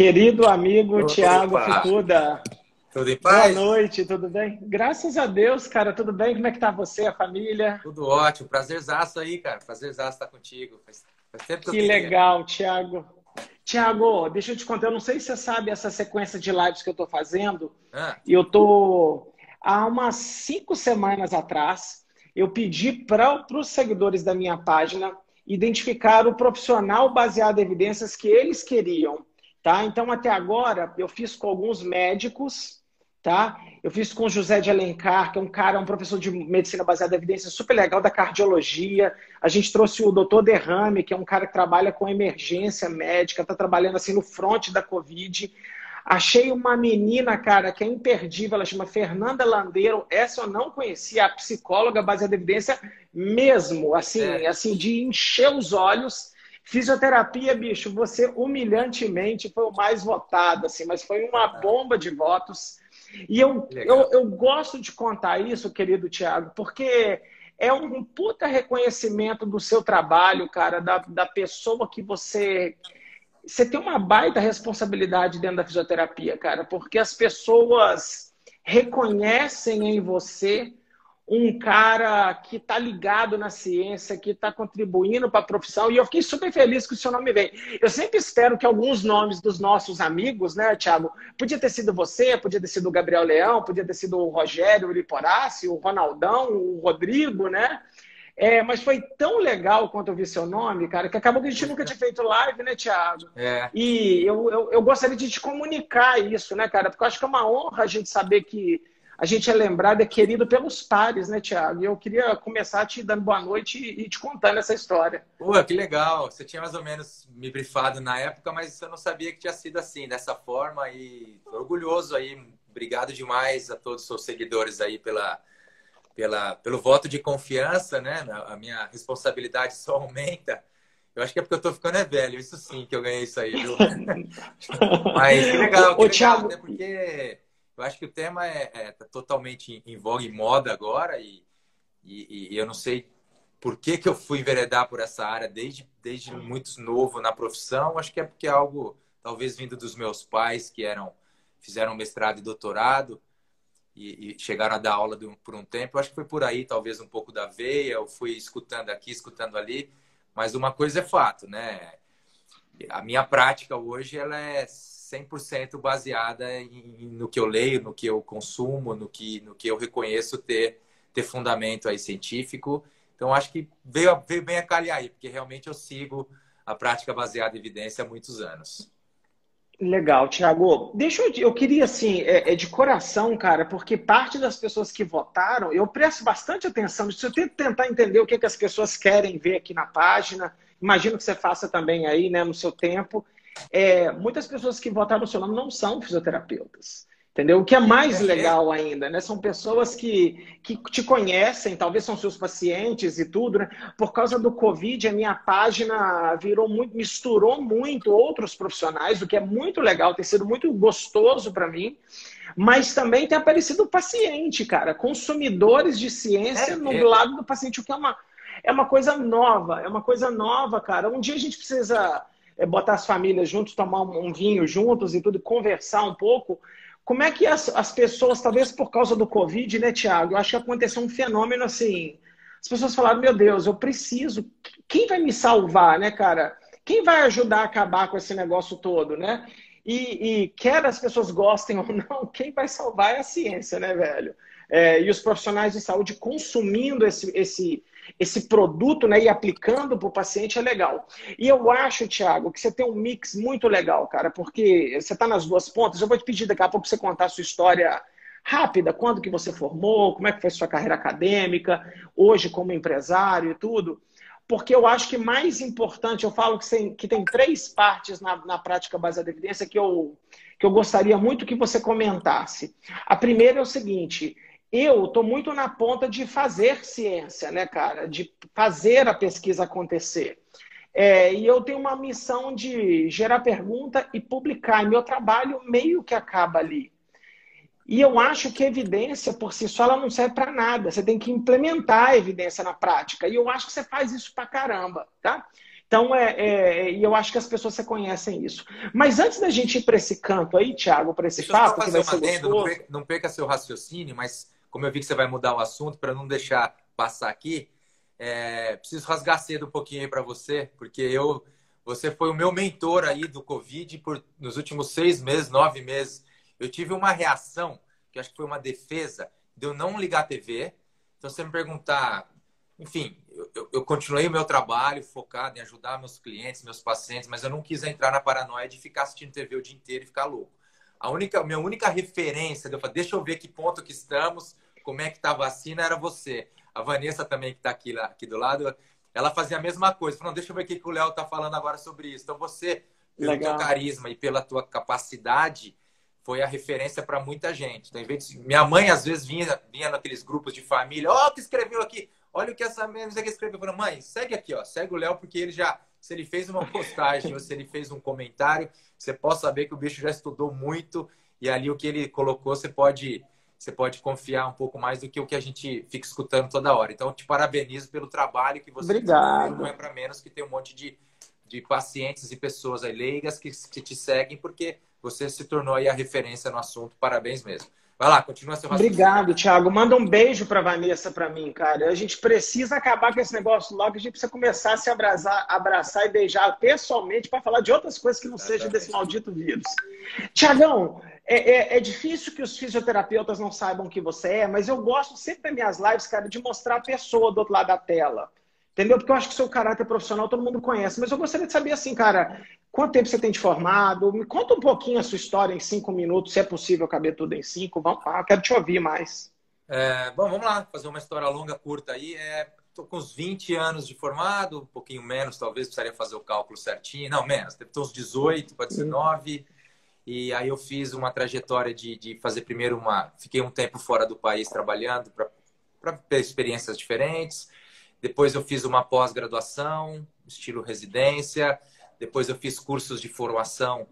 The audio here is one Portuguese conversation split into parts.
Querido amigo Tiago Fukuda. Tudo em paz? Boa noite, tudo bem? Graças a Deus, cara, tudo bem? Como é que tá você, a família? Tudo ótimo, prazerzaço aí, cara. Prazerzaço estar contigo. Faz, faz tempo que, que eu legal, Tiago. Tiago, deixa eu te contar, eu não sei se você sabe essa sequência de lives que eu tô fazendo. Ah. E eu tô há umas cinco semanas atrás, eu pedi para os seguidores da minha página identificar o profissional baseado em evidências que eles queriam. Tá? Então, até agora, eu fiz com alguns médicos, tá? Eu fiz com o José de Alencar, que é um cara, um professor de medicina baseada em evidência super legal da cardiologia. A gente trouxe o doutor Derrame, que é um cara que trabalha com emergência médica, está trabalhando assim no front da Covid. Achei uma menina, cara, que é imperdível, ela chama Fernanda Landeiro. Essa eu não conhecia, a psicóloga baseada em evidência mesmo, assim, é. assim de encher os olhos. Fisioterapia, bicho, você humilhantemente foi o mais votado, assim, mas foi uma bomba de votos. E eu, eu, eu gosto de contar isso, querido Tiago, porque é um puta reconhecimento do seu trabalho, cara, da, da pessoa que você. Você tem uma baita responsabilidade dentro da fisioterapia, cara, porque as pessoas reconhecem em você um cara que está ligado na ciência, que está contribuindo para a profissão, e eu fiquei super feliz que o seu nome veio. Eu sempre espero que alguns nomes dos nossos amigos, né, Thiago? Podia ter sido você, podia ter sido o Gabriel Leão, podia ter sido o Rogério, o Liporace, o Ronaldão, o Rodrigo, né? É, mas foi tão legal quando eu vi seu nome, cara, que acabou que a gente nunca tinha feito live, né, Thiago? É. E eu, eu, eu gostaria de te comunicar isso, né, cara? Porque eu acho que é uma honra a gente saber que a gente é lembrado, é querido pelos pares, né, Tiago? E eu queria começar te dando boa noite e te contando essa história. Pô, que legal. Você tinha mais ou menos me brifado na época, mas eu não sabia que tinha sido assim, dessa forma. E tô orgulhoso aí. Obrigado demais a todos os seus seguidores aí pela, pela, pelo voto de confiança, né? A minha responsabilidade só aumenta. Eu acho que é porque eu tô ficando é velho, isso sim que eu ganhei isso aí, viu? Mas que legal, que Ô, legal, Thiago... né? Porque eu acho que o tema é, é tá totalmente em voga e moda agora e, e, e, eu não sei por que, que eu fui enveredar por essa área desde, desde muito novo na profissão. Acho que é porque é algo, talvez vindo dos meus pais, que eram fizeram mestrado e doutorado e, e chegaram a dar aula um, por um tempo. Acho que foi por aí, talvez um pouco da veia. Eu fui escutando aqui, escutando ali. Mas uma coisa é fato, né? A minha prática hoje ela é 100% baseada em, no que eu leio, no que eu consumo, no que, no que eu reconheço ter, ter fundamento aí científico. Então, acho que veio, veio bem a calhar aí, porque realmente eu sigo a prática baseada em evidência há muitos anos. Legal, Tiago. Deixa eu, eu queria assim, é, é, de coração, cara, porque parte das pessoas que votaram, eu presto bastante atenção nisso. Eu tento tentar entender o que, que as pessoas querem ver aqui na página. Imagino que você faça também aí, né, no seu tempo é, muitas pessoas que votaram no seu nome não são fisioterapeutas. Entendeu? O que é mais é. legal ainda, né? São pessoas que, que te conhecem, talvez são seus pacientes e tudo, né? Por causa do Covid, a minha página virou muito, misturou muito outros profissionais, o que é muito legal, tem sido muito gostoso para mim. Mas também tem aparecido o paciente, cara, consumidores de ciência é, no é. lado do paciente, o que é uma, é uma coisa nova, é uma coisa nova, cara. Um dia a gente precisa é, botar as famílias juntos, tomar um vinho juntos e tudo, conversar um pouco. Como é que as, as pessoas, talvez por causa do Covid, né, Tiago? Eu acho que aconteceu um fenômeno assim. As pessoas falaram, meu Deus, eu preciso. Quem vai me salvar, né, cara? Quem vai ajudar a acabar com esse negócio todo, né? E, e quer as pessoas gostem ou não, quem vai salvar é a ciência, né, velho? É, e os profissionais de saúde consumindo esse, esse, esse produto né, e aplicando para o paciente é legal. E eu acho, Thiago, que você tem um mix muito legal, cara, porque você está nas duas pontas. Eu vou te pedir daqui a pouco você contar a sua história rápida, quando que você formou, como é que foi sua carreira acadêmica, hoje como empresário e tudo. Porque eu acho que mais importante, eu falo que tem, que tem três partes na, na prática baseada em evidência que eu, que eu gostaria muito que você comentasse. A primeira é o seguinte: eu estou muito na ponta de fazer ciência, né, cara? De fazer a pesquisa acontecer. É, e eu tenho uma missão de gerar pergunta e publicar. E meu trabalho meio que acaba ali. E eu acho que a evidência por si só ela não serve para nada. Você tem que implementar a evidência na prática. E eu acho que você faz isso para caramba, tá? Então, é, é, e eu acho que as pessoas reconhecem isso. Mas antes da gente ir para esse canto aí, Thiago, para esse Deixa papo, que vai ser adendo, não, perca, não perca seu raciocínio, mas como eu vi que você vai mudar o assunto, para não deixar passar aqui, é, preciso rasgar cedo um pouquinho aí para você, porque eu, você foi o meu mentor aí do Covid por nos últimos seis meses, nove meses. Eu tive uma reação, que acho que foi uma defesa, de eu não ligar a TV. Então, você me perguntar, enfim, eu, eu, continuei o meu trabalho focado em ajudar meus clientes, meus pacientes, mas eu não quis entrar na paranoia de ficar assistindo TV o dia inteiro e ficar louco. A única, minha única referência, eu falar, deixa eu ver que ponto que estamos, como é que está a vacina, era você. A Vanessa também, que está aqui, aqui do lado, ela fazia a mesma coisa. Falou, deixa eu ver o que, que o Léo está falando agora sobre isso. Então, você, pelo Legal. teu carisma e pela tua capacidade, foi a referência para muita gente. Então, em vez de... Minha mãe, às vezes, vinha, vinha naqueles grupos de família, ó, oh, que escreveu aqui olha o que essa menina escreveu. Eu falei, mãe, segue aqui, ó, segue o Léo, porque ele já, se ele fez uma postagem ou se ele fez um comentário, você pode saber que o bicho já estudou muito e ali o que ele colocou, você pode, você pode confiar um pouco mais do que o que a gente fica escutando toda hora. Então, te parabenizo pelo trabalho que você Obrigado. não é para menos que tem um monte de, de pacientes e pessoas aí leigas que, que te seguem, porque você se tornou aí a referência no assunto. Parabéns mesmo. Vai lá, continua seu raciocínio. Obrigado, Thiago. Manda um beijo para Vanessa para mim, cara. A gente precisa acabar com esse negócio logo. A gente precisa começar a se abraçar, abraçar e beijar pessoalmente para falar de outras coisas que não Exatamente. sejam desse maldito vírus. Tiagão, é, é, é, difícil que os fisioterapeutas não saibam que você é, mas eu gosto sempre das minhas lives, cara, de mostrar a pessoa do outro lado da tela. Entendeu? Porque eu acho que seu caráter profissional todo mundo conhece. Mas eu gostaria de saber, assim, cara, quanto tempo você tem de formado? Me conta um pouquinho a sua história em cinco minutos, se é possível caber tudo em cinco. Vamos lá, quero te ouvir mais. É, bom, vamos lá, fazer uma história longa, curta aí. É, tô com uns 20 anos de formado, um pouquinho menos, talvez, precisaria fazer o cálculo certinho. Não, menos, deve ter uns 18 para 19. E aí eu fiz uma trajetória de, de fazer primeiro uma... Fiquei um tempo fora do país trabalhando para ter experiências diferentes depois eu fiz uma pós-graduação, estilo residência. Depois eu fiz cursos de formação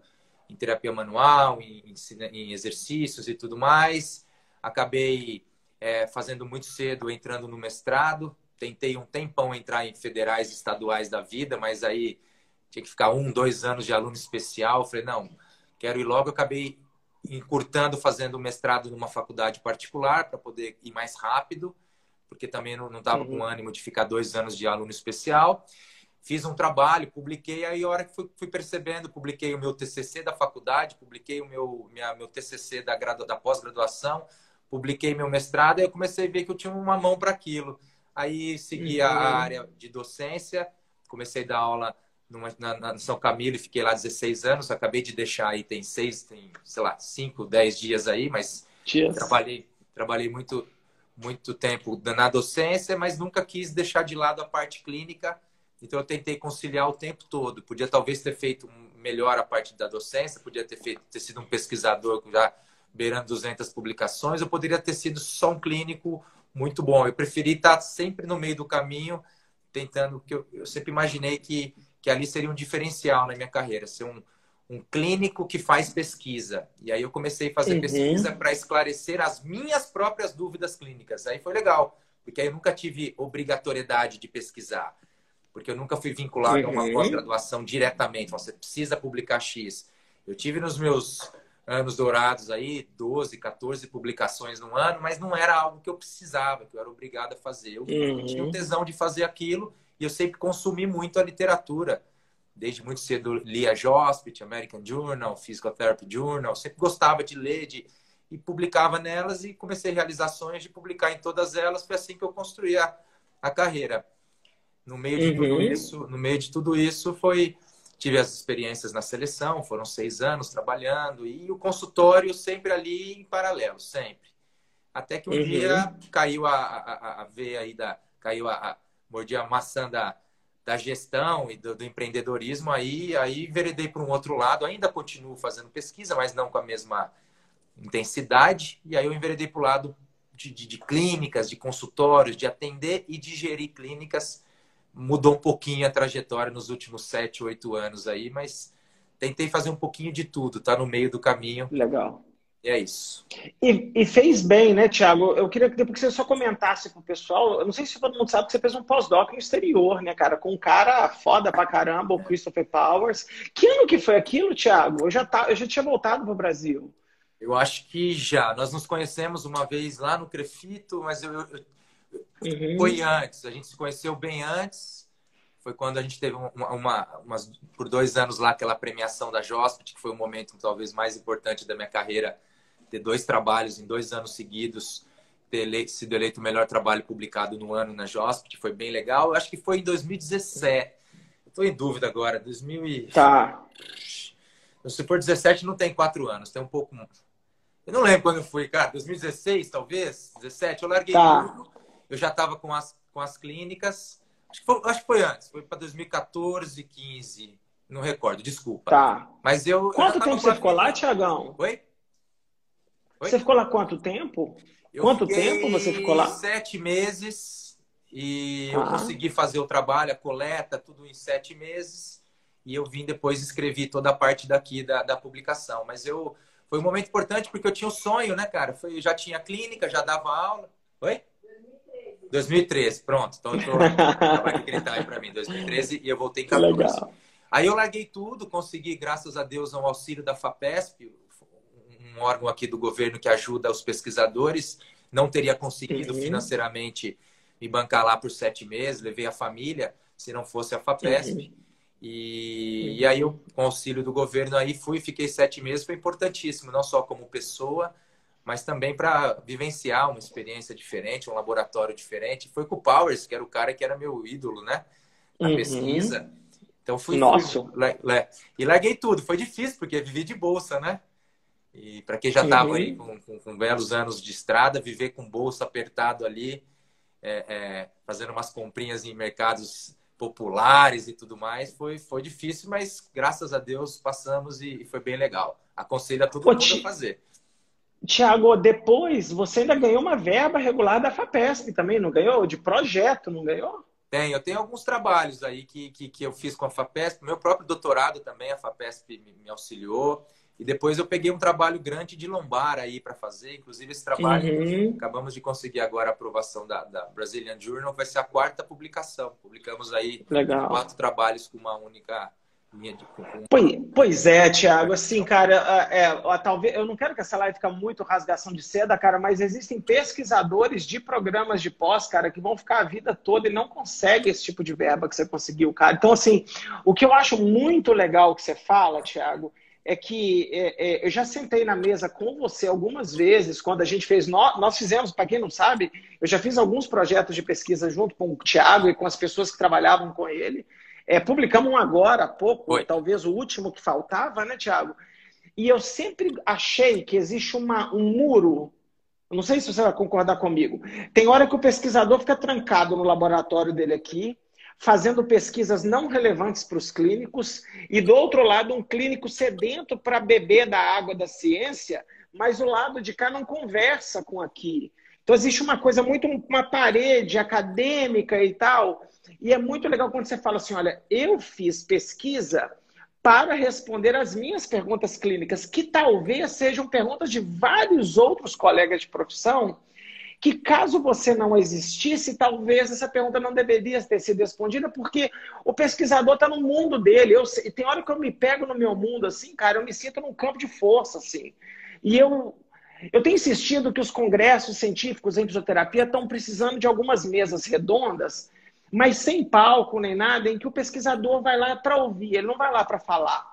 em terapia manual, em, em exercícios e tudo mais. Acabei é, fazendo muito cedo, entrando no mestrado. Tentei um tempão entrar em federais estaduais da vida, mas aí tinha que ficar um, dois anos de aluno especial. Falei, não, quero ir logo. Eu acabei encurtando, fazendo mestrado numa faculdade particular para poder ir mais rápido porque também não estava uhum. com ânimo de ficar dois anos de aluno especial. Fiz um trabalho, publiquei, aí a hora que fui, fui percebendo, publiquei o meu TCC da faculdade, publiquei o meu, minha, meu TCC da, da pós-graduação, publiquei meu mestrado, aí eu comecei a ver que eu tinha uma mão para aquilo. Aí segui uhum. a área de docência, comecei a dar aula numa, na, na, São Camilo e fiquei lá 16 anos. Acabei de deixar aí, tem seis, tem, sei lá, cinco, dez dias aí, mas dias. trabalhei, trabalhei muito muito tempo na docência, mas nunca quis deixar de lado a parte clínica. Então eu tentei conciliar o tempo todo. Podia talvez ter feito melhor a parte da docência, podia ter feito ter sido um pesquisador já beirando 200 publicações, eu poderia ter sido só um clínico muito bom. Eu preferi estar sempre no meio do caminho, tentando que eu, eu sempre imaginei que que ali seria um diferencial na minha carreira, ser um um clínico que faz pesquisa. E aí eu comecei a fazer uhum. pesquisa para esclarecer as minhas próprias dúvidas clínicas. Aí foi legal, porque aí eu nunca tive obrigatoriedade de pesquisar, porque eu nunca fui vinculado uhum. a uma uhum. pós-graduação diretamente. Você precisa publicar X. Eu tive nos meus anos dourados aí 12, 14 publicações no ano, mas não era algo que eu precisava, que eu era obrigado a fazer. Eu uhum. tinha um tesão de fazer aquilo e eu sempre consumi muito a literatura desde muito cedo lia Jospit, American Journal, Physical Therapy Journal, sempre gostava de ler de, e publicava nelas e comecei realizações de publicar em todas elas. Foi assim que eu construí a, a carreira. No meio de uhum. tudo isso, no meio de tudo isso foi tive as experiências na seleção, foram seis anos trabalhando e o consultório sempre ali em paralelo, sempre. Até que um uhum. dia caiu a, a, a veia aí da caiu a, a mordi a maçã da da gestão e do, do empreendedorismo, aí, aí veredei para um outro lado. Ainda continuo fazendo pesquisa, mas não com a mesma intensidade. E aí eu enveredei para o lado de, de, de, clínicas, de consultórios, de atender e de gerir clínicas. Mudou um pouquinho a trajetória nos últimos sete, oito anos aí, mas tentei fazer um pouquinho de tudo, tá no meio do caminho. Legal. E é isso. E, e, fez bem, né, Thiago? Eu queria que depois você só comentasse com o pessoal. Eu não sei se todo mundo sabe que você fez um pós-doc no exterior, né, cara? Com um cara foda pra caramba, o Christopher Powers. Que ano que foi aquilo, Thiago? Eu já, tá, eu já tinha voltado pro Brasil. Eu acho que já. Nós nos conhecemos uma vez lá no Crefito, mas eu, eu, uhum. foi antes. A gente se conheceu bem antes. Foi quando a gente teve uma, uma, umas, por dois anos lá aquela premiação da Jospit, que foi o momento talvez mais importante da minha carreira ter dois trabalhos em dois anos seguidos, ter eleito, sido eleito o melhor trabalho publicado no ano na JOSP, que foi bem legal. Eu acho que foi em 2017. Estou em dúvida agora. 2000 e... Tá. Se for 17, não tem quatro anos, tem um pouco. Eu não lembro quando eu fui, cara. 2016, talvez? 17. Eu larguei tá. tudo. Eu já estava com as, com as clínicas. Acho que, foi, acho que foi antes. Foi para 2014, 15. Não recordo, desculpa. Tá. Mas eu. Quanto eu tempo você ficou lá, Tiagão? Oi? Oi? Você ficou lá quanto tempo? Eu Quanto tempo você ficou lá? Sete meses e ah. eu consegui fazer o trabalho, a coleta, tudo em sete meses. E eu vim depois escrevi toda a parte daqui da, da publicação. Mas eu foi um momento importante porque eu tinha o um sonho, né, cara? Foi, já tinha clínica, já dava aula. Oi? 2013. 2013, pronto. Então eu tô. vai gritar aí pra mim, 2013, e eu voltei em 14. Legal. Aí eu larguei tudo, consegui, graças a Deus, um auxílio da FAPESP, um órgão aqui do governo que ajuda os pesquisadores. Não teria conseguido uhum. financeiramente me bancar lá por sete meses, levei a família, se não fosse a FAPESP. Uhum. E, e aí, eu, com o auxílio do governo, aí fui, fiquei sete meses, foi importantíssimo, não só como pessoa, mas também para vivenciar uma experiência diferente, um laboratório diferente. Foi com o Powers, que era o cara que era meu ídolo, né? Na uhum. pesquisa. Então fui. Nossa! Fui, e larguei tudo. Foi difícil, porque vivi de bolsa, né? E para quem já estava aí com, com, com, belos anos de estrada, viver com bolso apertado ali, é, é, fazendo umas comprinhas em mercados populares e tudo mais, foi, foi difícil, mas graças a Deus passamos e, e foi bem legal. Aconselho a todo Ô, mundo a fazer. Tiago, depois você ainda ganhou uma verba regular da FAPESP também, não ganhou? De projeto, não ganhou? Tem, eu tenho alguns trabalhos aí que, que, que eu fiz com a FAPESP. Meu próprio doutorado também, a FAPESP me, me auxiliou. E depois eu peguei um trabalho grande de lombar aí para fazer. Inclusive, esse trabalho, uhum. acabamos de conseguir agora a aprovação da, da, Brazilian Journal, vai ser a quarta publicação. Publicamos aí Legal. quatro trabalhos com uma única. Pois, pois é, Tiago. Assim, cara, é, talvez eu não quero que essa live fique muito rasgação de seda, cara, mas existem pesquisadores de programas de pós, cara, que vão ficar a vida toda e não conseguem esse tipo de verba que você conseguiu, cara. Então, assim, o que eu acho muito legal que você fala, Tiago é que é, é, eu já sentei na mesa com você algumas vezes, quando a gente fez. Nós, nós fizemos, para quem não sabe, eu já fiz alguns projetos de pesquisa junto com o Tiago e com as pessoas que trabalhavam com ele. É, publicamos um agora há pouco, Oi. talvez o último que faltava, né, Tiago? E eu sempre achei que existe uma, um muro. Não sei se você vai concordar comigo. Tem hora que o pesquisador fica trancado no laboratório dele aqui, fazendo pesquisas não relevantes para os clínicos, e do outro lado, um clínico sedento para beber da água da ciência, mas o lado de cá não conversa com aqui. Então, existe uma coisa muito, uma parede acadêmica e tal, e é muito legal quando você fala assim: olha, eu fiz pesquisa para responder as minhas perguntas clínicas, que talvez sejam perguntas de vários outros colegas de profissão que caso você não existisse, talvez essa pergunta não deveria ter sido respondida, porque o pesquisador está no mundo dele. Eu, tem hora que eu me pego no meu mundo, assim, cara, eu me sinto num campo de força, assim. E eu, eu tenho insistido que os congressos científicos em fisioterapia estão precisando de algumas mesas redondas, mas sem palco nem nada, em que o pesquisador vai lá para ouvir, ele não vai lá para falar.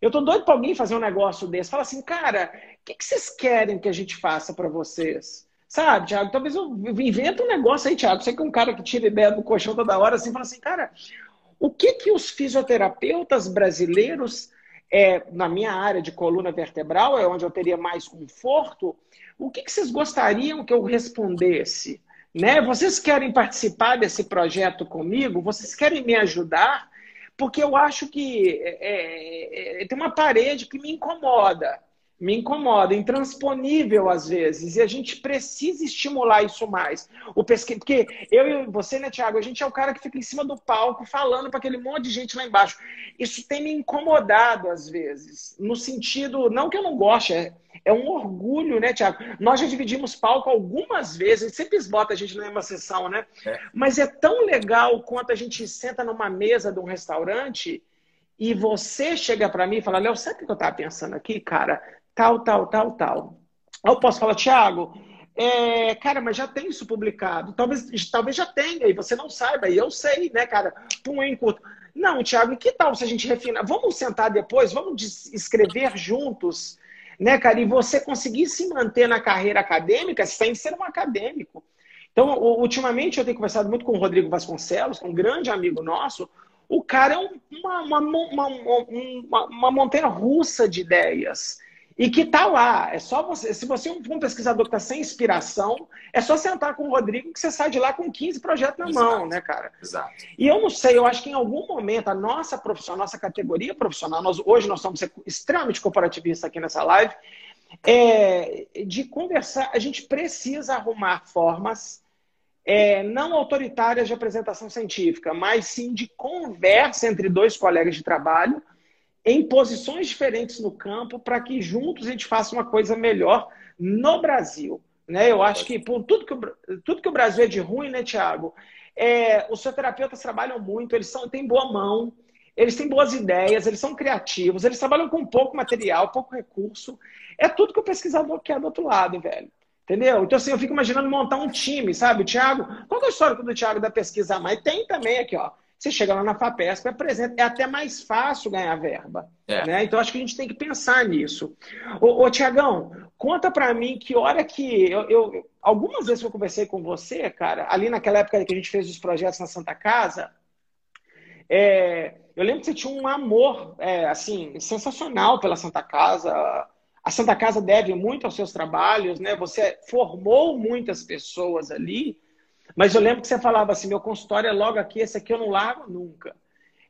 Eu tô doido para alguém fazer um negócio desse. Fala assim, cara, o que, que vocês querem que a gente faça para vocês? Sabe, Thiago? Talvez eu invente um negócio aí, Thiago. Você que é um cara que tira ideia do colchão toda hora, assim, fala assim, cara, o que que os fisioterapeutas brasileiros, é, na minha área de coluna vertebral, é onde eu teria mais conforto, o que, que vocês gostariam que eu respondesse? Né? Vocês querem participar desse projeto comigo? Vocês querem me ajudar? Porque eu acho que é, é, é tem uma parede que me incomoda me incomoda, intransponível às vezes, e a gente precisa estimular isso mais. O. Porque eu e você, né, Tiago, a gente é o cara que fica em cima do palco falando para aquele monte de gente lá embaixo. Isso tem me incomodado às vezes, no sentido, não que eu não goste, é, É um orgulho, né, Tiago? Nós já dividimos palco algumas vezes, sempre esbota a gente na mesma sessão, né? É. Mas é tão legal quanto a gente senta numa mesa de um restaurante e você chega para mim e fala, Léo, sabe o que eu estava pensando aqui, cara? Tal, tal, tal, tal. Aí eu posso falar, Tiago, é, cara, mas já tem isso publicado. Talvez, talvez já tenha e você não saiba. E eu sei, né, cara? Pum, em curto. Não, Tiago, que tal se a gente refinar? Vamos sentar depois, vamos escrever juntos, né, cara? E você conseguir se manter na carreira acadêmica sem ser um acadêmico. Então, ultimamente eu tenho conversado muito com o Rodrigo Vasconcelos, um grande amigo nosso. O cara é uma, uma, uma, uma, uma montanha russa de ideias e que está lá. É só você. Se você é um pesquisador que está sem inspiração, é só sentar com o Rodrigo que você sai de lá com 15 projetos na Exato. mão, né, cara? Exato. E eu não sei, eu acho que em algum momento a nossa profissão, a nossa categoria profissional, nós, hoje nós estamos extremamente corporativistas aqui nessa live, é, de conversar, a gente precisa arrumar formas é, não autoritárias de apresentação científica, mas sim de conversa entre dois colegas de trabalho em posições diferentes no campo para que juntos a gente faça uma coisa melhor no Brasil. Né? Eu acho que por tudo que, o, tudo que o Brasil é de ruim, né, Tiago? É, os terapeutas trabalham muito, eles são, têm boa mão, eles têm boas ideias, eles são criativos, eles trabalham com pouco material, pouco recurso. É tudo que o pesquisador quer do outro lado, velho. Entendeu? Então, assim, eu fico imaginando montar um time, sabe? O Thiago, qual é a história do Thiago da pesquisa? Mas tem também aqui, ó. Você chega lá na FAPESP, apresenta, é até mais fácil ganhar verba. É. Né? Então, acho que a gente tem que pensar nisso. Ô, ô Tiagão, conta para mim que hora que. Eu, eu, algumas vezes eu conversei com você, cara, ali naquela época que a gente fez os projetos na Santa Casa, é, eu lembro que você tinha um amor, é, assim, sensacional pela Santa Casa. A Santa Casa deve muito aos seus trabalhos, né? Você formou muitas pessoas ali. Mas eu lembro que você falava assim: meu consultório é logo aqui, esse aqui eu não largo nunca.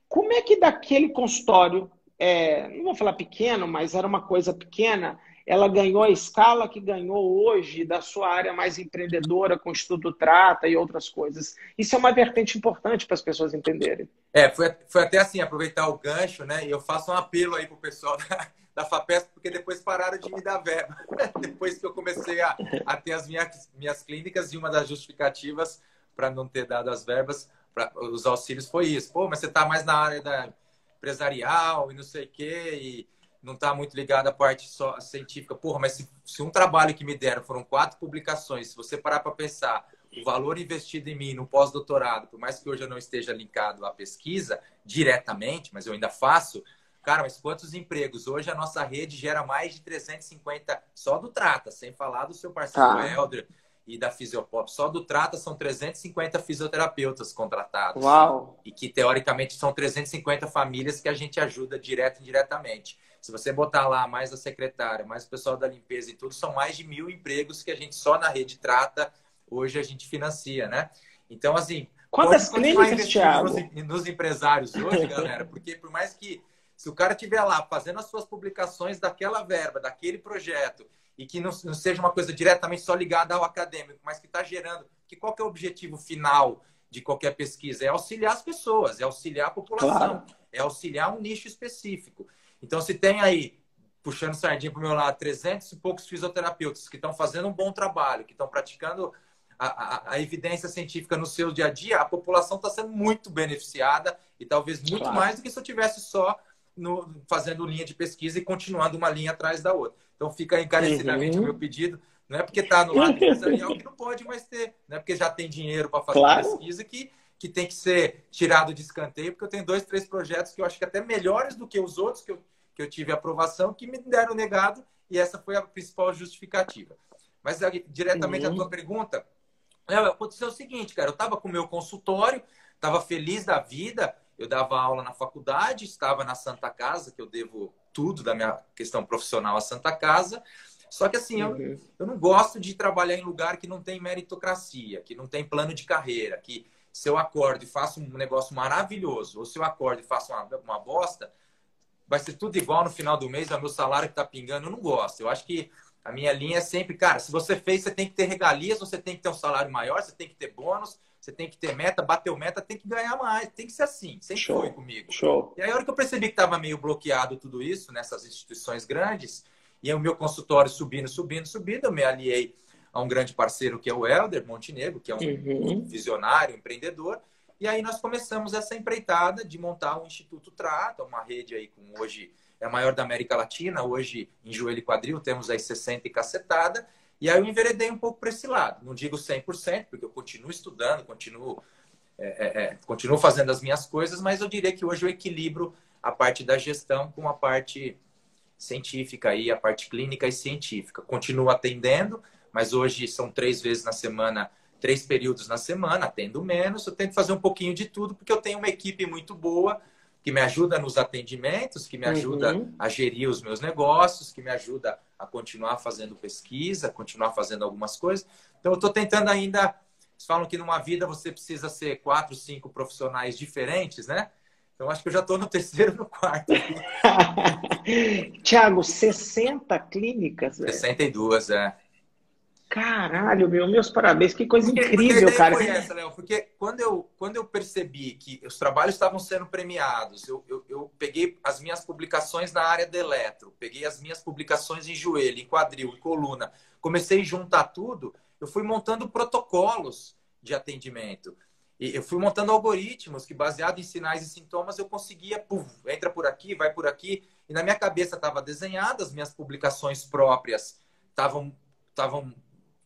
Como é que daquele consultório, é, não vou falar pequeno, mas era uma coisa pequena, ela ganhou a escala que ganhou hoje da sua área mais empreendedora, com estudo trata e outras coisas. Isso é uma vertente importante para as pessoas entenderem. É, foi, foi até assim, aproveitar o gancho, né? E eu faço um apelo aí para o pessoal da, da FAPESP, porque depois pararam de me dar verba. depois que eu comecei a, a ter as minhas, minhas clínicas, e uma das justificativas para não ter dado as verbas, para os auxílios, foi isso. Pô, mas você está mais na área da empresarial e não sei o quê, e não está muito ligado à parte só científica. Porra, mas se, se um trabalho que me deram foram quatro publicações, se você parar para pensar o valor investido em mim no pós-doutorado, por mais que hoje eu não esteja linkado à pesquisa diretamente, mas eu ainda faço, Cara, mas quantos empregos? Hoje a nossa rede gera mais de 350 só do Trata, sem falar do seu parceiro tá. Helder e da Fisiopop. Só do Trata são 350 fisioterapeutas contratados. Uau! E que, teoricamente, são 350 famílias que a gente ajuda direto e indiretamente. Se você botar lá mais a secretária, mais o pessoal da limpeza e tudo, são mais de mil empregos que a gente só na rede Trata hoje a gente financia, né? Então, assim... Quantas clínicas, Thiago? Nos, nos empresários hoje, galera, porque por mais que se o cara estiver lá fazendo as suas publicações daquela verba, daquele projeto, e que não, não seja uma coisa diretamente só ligada ao acadêmico, mas que está gerando. Que qual que é o objetivo final de qualquer pesquisa? É auxiliar as pessoas, é auxiliar a população, claro. é auxiliar um nicho específico. Então, se tem aí, puxando sardinha para o meu lado, 300 e poucos fisioterapeutas que estão fazendo um bom trabalho, que estão praticando a, a, a, evidência científica no seu dia a dia, a população está sendo muito beneficiada e talvez muito claro. mais do que se eu tivesse só no, fazendo linha de pesquisa e continuando uma linha atrás da outra. Então fica encarecidamente uhum. o meu pedido. Não é porque está no lado empresarial que não pode mais ter, não é porque já tem dinheiro para fazer claro. pesquisa que, que tem que ser tirado de escanteio, porque eu tenho dois, três projetos que eu acho que até melhores do que os outros que eu, que eu tive aprovação, que me deram negado, e essa foi a principal justificativa. Mas diretamente uhum. à tua pergunta, aconteceu o seguinte, cara, eu estava com o meu consultório, estava feliz da vida, eu dava aula na faculdade, estava na Santa Casa, que eu devo tudo da minha questão profissional à Santa Casa. Só que assim, eu, eu não gosto de trabalhar em lugar que não tem meritocracia, que não tem plano de carreira, que se eu acordo e faço um negócio maravilhoso, ou se eu acordo e faço uma, uma bosta, vai ser tudo igual no final do mês, é o meu salário que está pingando. Eu não gosto. Eu acho que a minha linha é sempre, cara, se você fez, você tem que ter regalias, você tem que ter um salário maior, você tem que ter bônus, você tem que ter meta, bateu meta, tem que ganhar mais, tem que ser assim. Sempre Show. foi comigo. Show. E aí, a hora que eu percebi que estava meio bloqueado tudo isso nessas instituições grandes, E o meu consultório subindo, subindo, subindo, eu me aliei a um grande parceiro que é o Helder Montenegro, que é um uhum. visionário, empreendedor. E aí nós começamos essa empreitada de montar um Instituto Trata, uma rede aí com hoje é a maior da América Latina, hoje em joelho e quadril temos aí 60 e cacetada. E aí eu enveredei um pouco para esse lado. Não digo 100%, porque eu continuo estudando, continuo, é, é, é, continuo fazendo as minhas coisas, mas eu diria que hoje eu equilibro a parte da gestão com a parte científica aí, a parte clínica e científica. Continuo atendendo, mas hoje são três vezes na semana, três períodos na semana, atendo menos. Eu tento fazer um pouquinho de tudo, porque eu tenho uma equipe muito boa que me ajuda nos atendimentos, que me ajuda uhum. a gerir os meus negócios, que me ajuda a continuar fazendo pesquisa, continuar fazendo algumas coisas. Então, eu estou tentando ainda. Eles falam que numa vida você precisa ser quatro, cinco profissionais diferentes, né? Então, acho que eu já estou no terceiro, no quarto. Tiago, 60 clínicas? 62, é. Caralho, meu, meus parabéns, que coisa porque, incrível, porque cara. Foi essa, Léo, porque quando eu, quando eu percebi que os trabalhos estavam sendo premiados, eu, eu, eu, peguei as minhas publicações na área de eletro, peguei as minhas publicações em joelho, em quadril, em coluna, comecei a juntar tudo, eu fui montando protocolos de atendimento. E eu fui montando algoritmos que, baseado em sinais e sintomas, eu conseguia, puf, entra por aqui, vai por aqui. E na minha cabeça estava desenhada, as minhas publicações próprias estavam estavam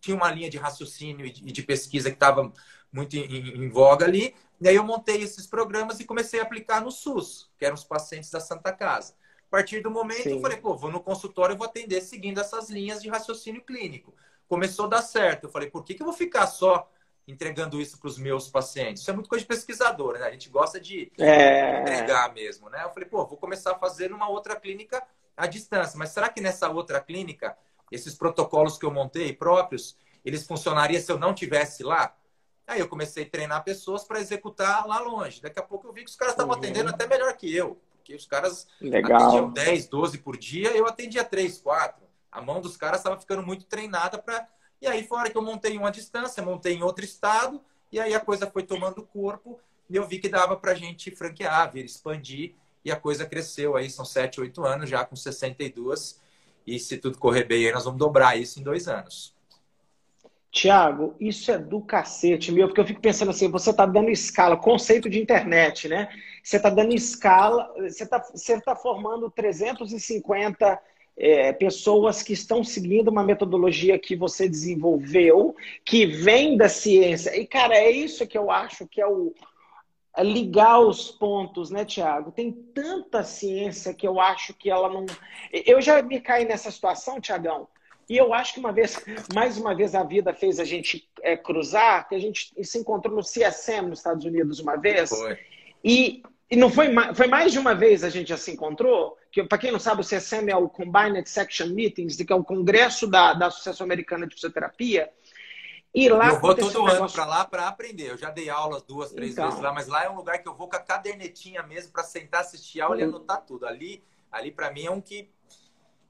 tinha uma linha de raciocínio e de pesquisa que estava muito em, em, voga ali. E aí eu montei esses programas e comecei a aplicar no SUS, que eram os pacientes da Santa Casa. A partir do momento, Sim. eu falei, pô, vou no consultório e vou atender seguindo essas linhas de raciocínio clínico. Começou a dar certo. Eu falei, por que, que eu vou ficar só entregando isso para os meus pacientes? Isso é muito coisa de pesquisador, né? A gente gosta de é... entregar mesmo, né? Eu falei, pô, vou começar a fazer numa outra clínica à distância. Mas será que nessa outra clínica esses protocolos que eu montei próprios, eles funcionariam se eu não tivesse lá? Aí eu comecei a treinar pessoas para executar lá longe. Daqui a pouco eu vi que os caras estavam uhum. atendendo até melhor que eu. Porque os caras Legal. atendiam 10, 12 por dia, eu atendia 3, 4. A mão dos caras estava ficando muito treinada para. E aí, fora que eu montei uma distância, montei em outro estado, e aí a coisa foi tomando corpo, e eu vi que dava para a gente franquear, vir expandir, e a coisa cresceu aí, são 7, 8 anos, já com 62 e se tudo correr bem, nós vamos dobrar isso em dois anos. Tiago, isso é do cacete, meu, porque eu fico pensando assim, você está dando escala, conceito de internet, né? Você está dando escala, você está você tá formando 350 é, pessoas que estão seguindo uma metodologia que você desenvolveu, que vem da ciência. E, cara, é isso que eu acho que é o, ligar os pontos, né, Tiago? Tem tanta ciência que eu acho que ela não. Eu já me caí nessa situação, Tiagão, e eu acho que uma vez, mais uma vez, a vida fez a gente é, cruzar, que a gente se encontrou no CSM nos Estados Unidos uma vez. Foi. E, e não foi, foi mais de uma vez a gente já se encontrou. Que, para quem não sabe, o CSM é o Combined Section Meetings, que é o congresso da, da Associação Americana de Fisioterapia. E lá eu vou todo um ano para lá para aprender. Eu já dei aulas duas, três então, vezes lá, mas lá é um lugar que eu vou com a cadernetinha mesmo para sentar, assistir aula e uhum. anotar tudo. Ali, ali para mim é um que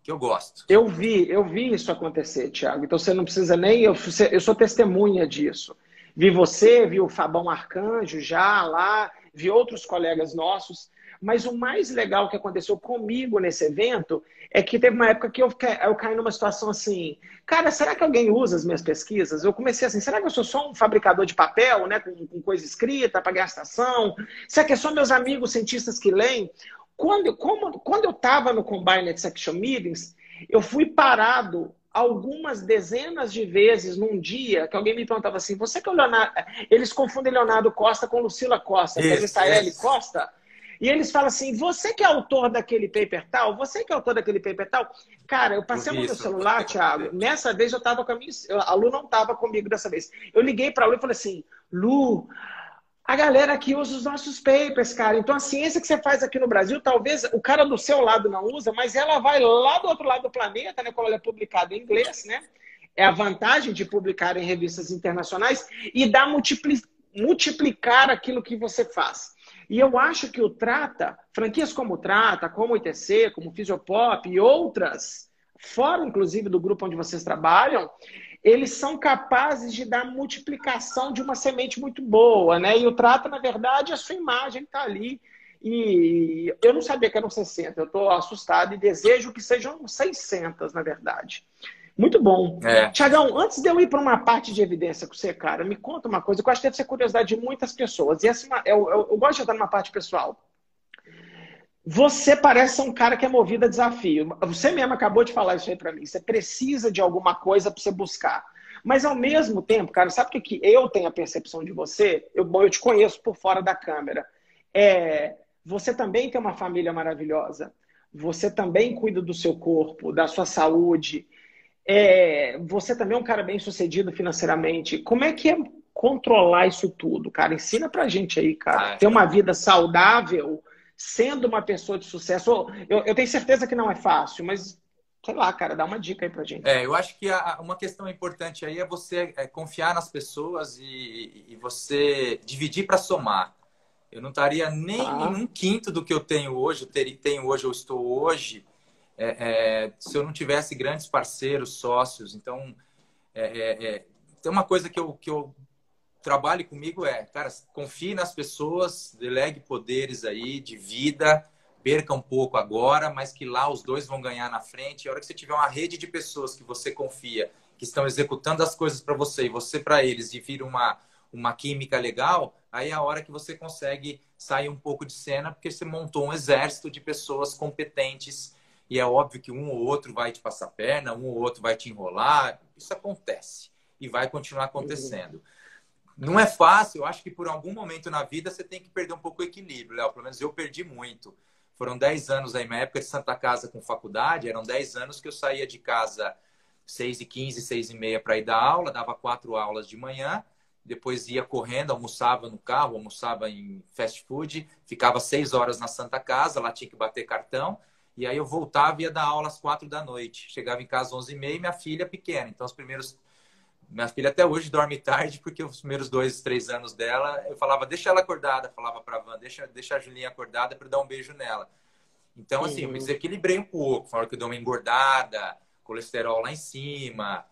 que eu gosto. Eu vi, eu vi isso acontecer, Thiago. Então você não precisa nem eu, eu sou testemunha disso. Vi você, vi o Fabão Arcanjo já lá, vi outros colegas nossos. Mas o mais legal que aconteceu comigo nesse evento é que teve uma época que eu, eu caí numa situação assim, cara, será que alguém usa as minhas pesquisas? Eu comecei assim, será que eu sou só um fabricador de papel, né, com, com coisa escrita para gastação? Será que é só meus amigos cientistas que leem? Quando, como, quando eu estava no Combined Section Meetings, eu fui parado algumas dezenas de vezes num dia que alguém me perguntava assim: você que é o Leonardo. Eles confundem Leonardo Costa com Lucila Costa, que é L. Costa. E eles falam assim: você que é autor daquele paper tal, você que é autor daquele paper tal. Cara, eu passei no meu celular, Thiago. Nessa vez eu estava com a minha. A Lu não estava comigo dessa vez. Eu liguei para a Lu e falei assim: Lu, a galera aqui usa os nossos papers, cara. Então a ciência que você faz aqui no Brasil, talvez o cara do seu lado não usa, mas ela vai lá do outro lado do planeta, né? Como ela é publicada em inglês, né? É a vantagem de publicar em revistas internacionais e dá multipli multiplicar aquilo que você faz. E eu acho que o Trata, franquias como o Trata, como o ITC, como o Fisiopop e outras, fora inclusive do grupo onde vocês trabalham, eles são capazes de dar multiplicação de uma semente muito boa, né? E o Trata, na verdade, a sua imagem está ali. E eu não sabia que eram 60. Eu estou assustado e desejo que sejam 600, na verdade. Muito bom. É. Tiagão, antes de eu ir para uma parte de evidência com você, cara, me conta uma coisa que eu acho que deve ser curiosidade de muitas pessoas. E essa, é eu, eu, eu gosto de entrar numa parte pessoal. Você parece ser um cara que é movido a desafio. Você mesmo acabou de falar isso aí para mim. Você precisa de alguma coisa para você buscar. Mas ao mesmo tempo, cara, sabe o que, que eu tenho a percepção de você? Eu, eu te conheço por fora da câmera. É, você também tem uma família maravilhosa. Você também cuida do seu corpo, da sua saúde. É, você também é um cara bem sucedido financeiramente. Como é que é controlar isso tudo, cara? Ensina pra gente aí, cara. Ah, Ter uma vida saudável sendo uma pessoa de sucesso. Eu, eu, tenho certeza que não é fácil, mas sei lá, cara, dá uma dica aí pra gente. É, eu acho que a, uma questão importante aí é você é, confiar nas pessoas e, e você dividir para somar. Eu não estaria nem ah. em um quinto do que eu tenho hoje, eu ter, tenho hoje, eu estou hoje é, é, se eu não tivesse grandes parceiros, sócios. Então, é, é, é, tem uma coisa que eu, que eu trabalho comigo é, cara, confie nas pessoas, delegue poderes aí de vida, perca um pouco agora, mas que lá os dois vão ganhar na frente. A hora que você tiver uma rede de pessoas que você confia, que estão executando as coisas para você e você para eles e vira uma, uma química legal, aí é a hora que você consegue sair um pouco de cena, porque você montou um exército de pessoas competentes e é óbvio que um ou outro vai te passar perna, um ou outro vai te enrolar. Isso acontece e vai continuar acontecendo. Não é fácil, eu acho que por algum momento na vida você tem que perder um pouco o equilíbrio, Léo. Pelo menos eu perdi muito. Foram 10 anos aí, na época de Santa Casa com faculdade, eram 10 anos que eu saía de casa 6 e 15, 6 e meia para ir dar aula, dava quatro aulas de manhã, depois ia correndo, almoçava no carro, almoçava em fast food, ficava seis horas na Santa Casa, lá tinha que bater cartão, e aí eu voltava e ia dar aula às quatro da noite. Chegava em casa às onze e meia e minha filha pequena. Então, os primeiros... Minha filha até hoje dorme tarde, porque os primeiros dois, três anos dela, eu falava, deixa ela acordada. Falava pra Van, deixa, deixa a Julinha acordada para dar um beijo nela. Então, assim, uhum. eu me desequilibrei um pouco. Falaram que eu dei uma engordada, colesterol lá em cima.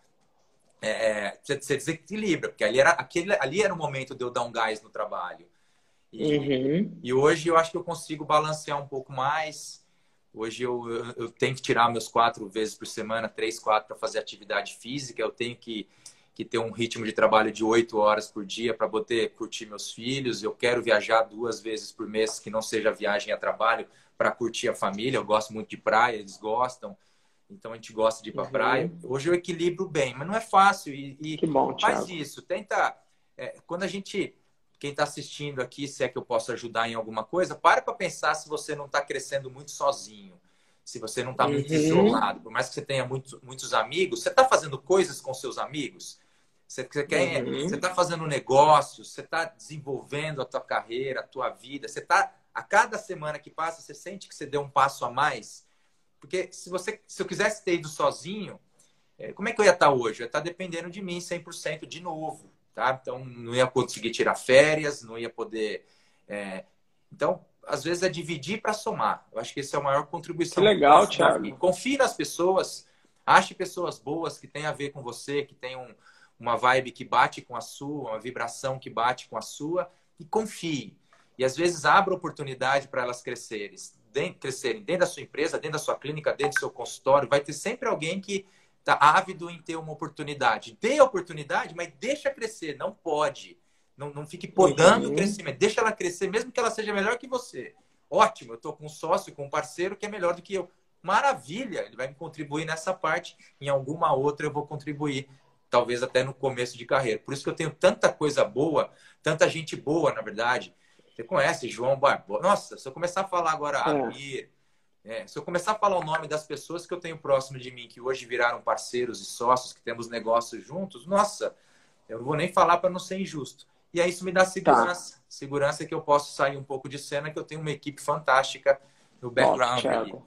É, é, você desequilibra, porque ali era, aquele, ali era o momento de eu dar um gás no trabalho. E, uhum. e hoje eu acho que eu consigo balancear um pouco mais. Hoje eu, eu, eu, tenho que tirar meus quatro vezes por semana, três, quatro, para fazer atividade física. Eu tenho que, que ter um ritmo de trabalho de oito horas por dia para poder curtir meus filhos. Eu quero viajar duas vezes por mês, que não seja viagem a trabalho, para curtir a família. Eu gosto muito de praia, eles gostam. Então a gente gosta de ir para uhum. praia. Hoje eu equilibro bem, mas não é fácil. E, e que bom, faz Thiago. isso. Tenta. É, quando a gente quem está assistindo aqui, se é que eu posso ajudar em alguma coisa, para para pensar se você não está crescendo muito sozinho, se você não está muito uhum. isolado. Por mais que você tenha muitos, muitos amigos, você está fazendo coisas com seus amigos? Você, quer, uhum. você está fazendo negócios, você está desenvolvendo a tua carreira, a tua vida, você está a cada semana que passa, você sente que você deu um passo a mais? Porque se você, se eu quisesse ter ido sozinho, é, como é que eu ia estar tá hoje? Eu ia estar tá dependendo de mim 100% de novo tá? Então, não ia conseguir tirar férias, não ia poder... É... Então, às vezes é dividir para somar. Eu acho que essa é a maior contribuição. Que legal, Thiago. Confie nas pessoas, ache pessoas boas que têm a ver com você, que tem um, uma vibe que bate com a sua, uma vibração que bate com a sua, e confie. E às vezes abra oportunidade para elas crescerem, dentro, crescerem dentro da sua empresa, dentro da sua clínica, dentro do seu consultório. Vai ter sempre alguém que tá ávido em ter uma oportunidade. Dê a oportunidade, mas deixa crescer, não pode. Não, não fique podando uhum. o crescimento. Deixa ela crescer, mesmo que ela seja melhor que você. Ótimo, eu estou com um sócio, com um parceiro que é melhor do que eu. Maravilha, ele vai me contribuir nessa parte. Em alguma outra eu vou contribuir, talvez até no começo de carreira. Por isso que eu tenho tanta coisa boa, tanta gente boa, na verdade. Você conhece João Barbosa? Nossa, se eu começar a falar agora, é. Amir, é, se eu começar a falar o nome das pessoas que eu tenho próximo de mim, que hoje viraram parceiros e sócios, que temos negócios juntos, nossa, eu não vou nem falar para não ser injusto. E aí isso me dá segurança. Tá. Segurança que eu posso sair um pouco de cena, que eu tenho uma equipe fantástica no background. Ó,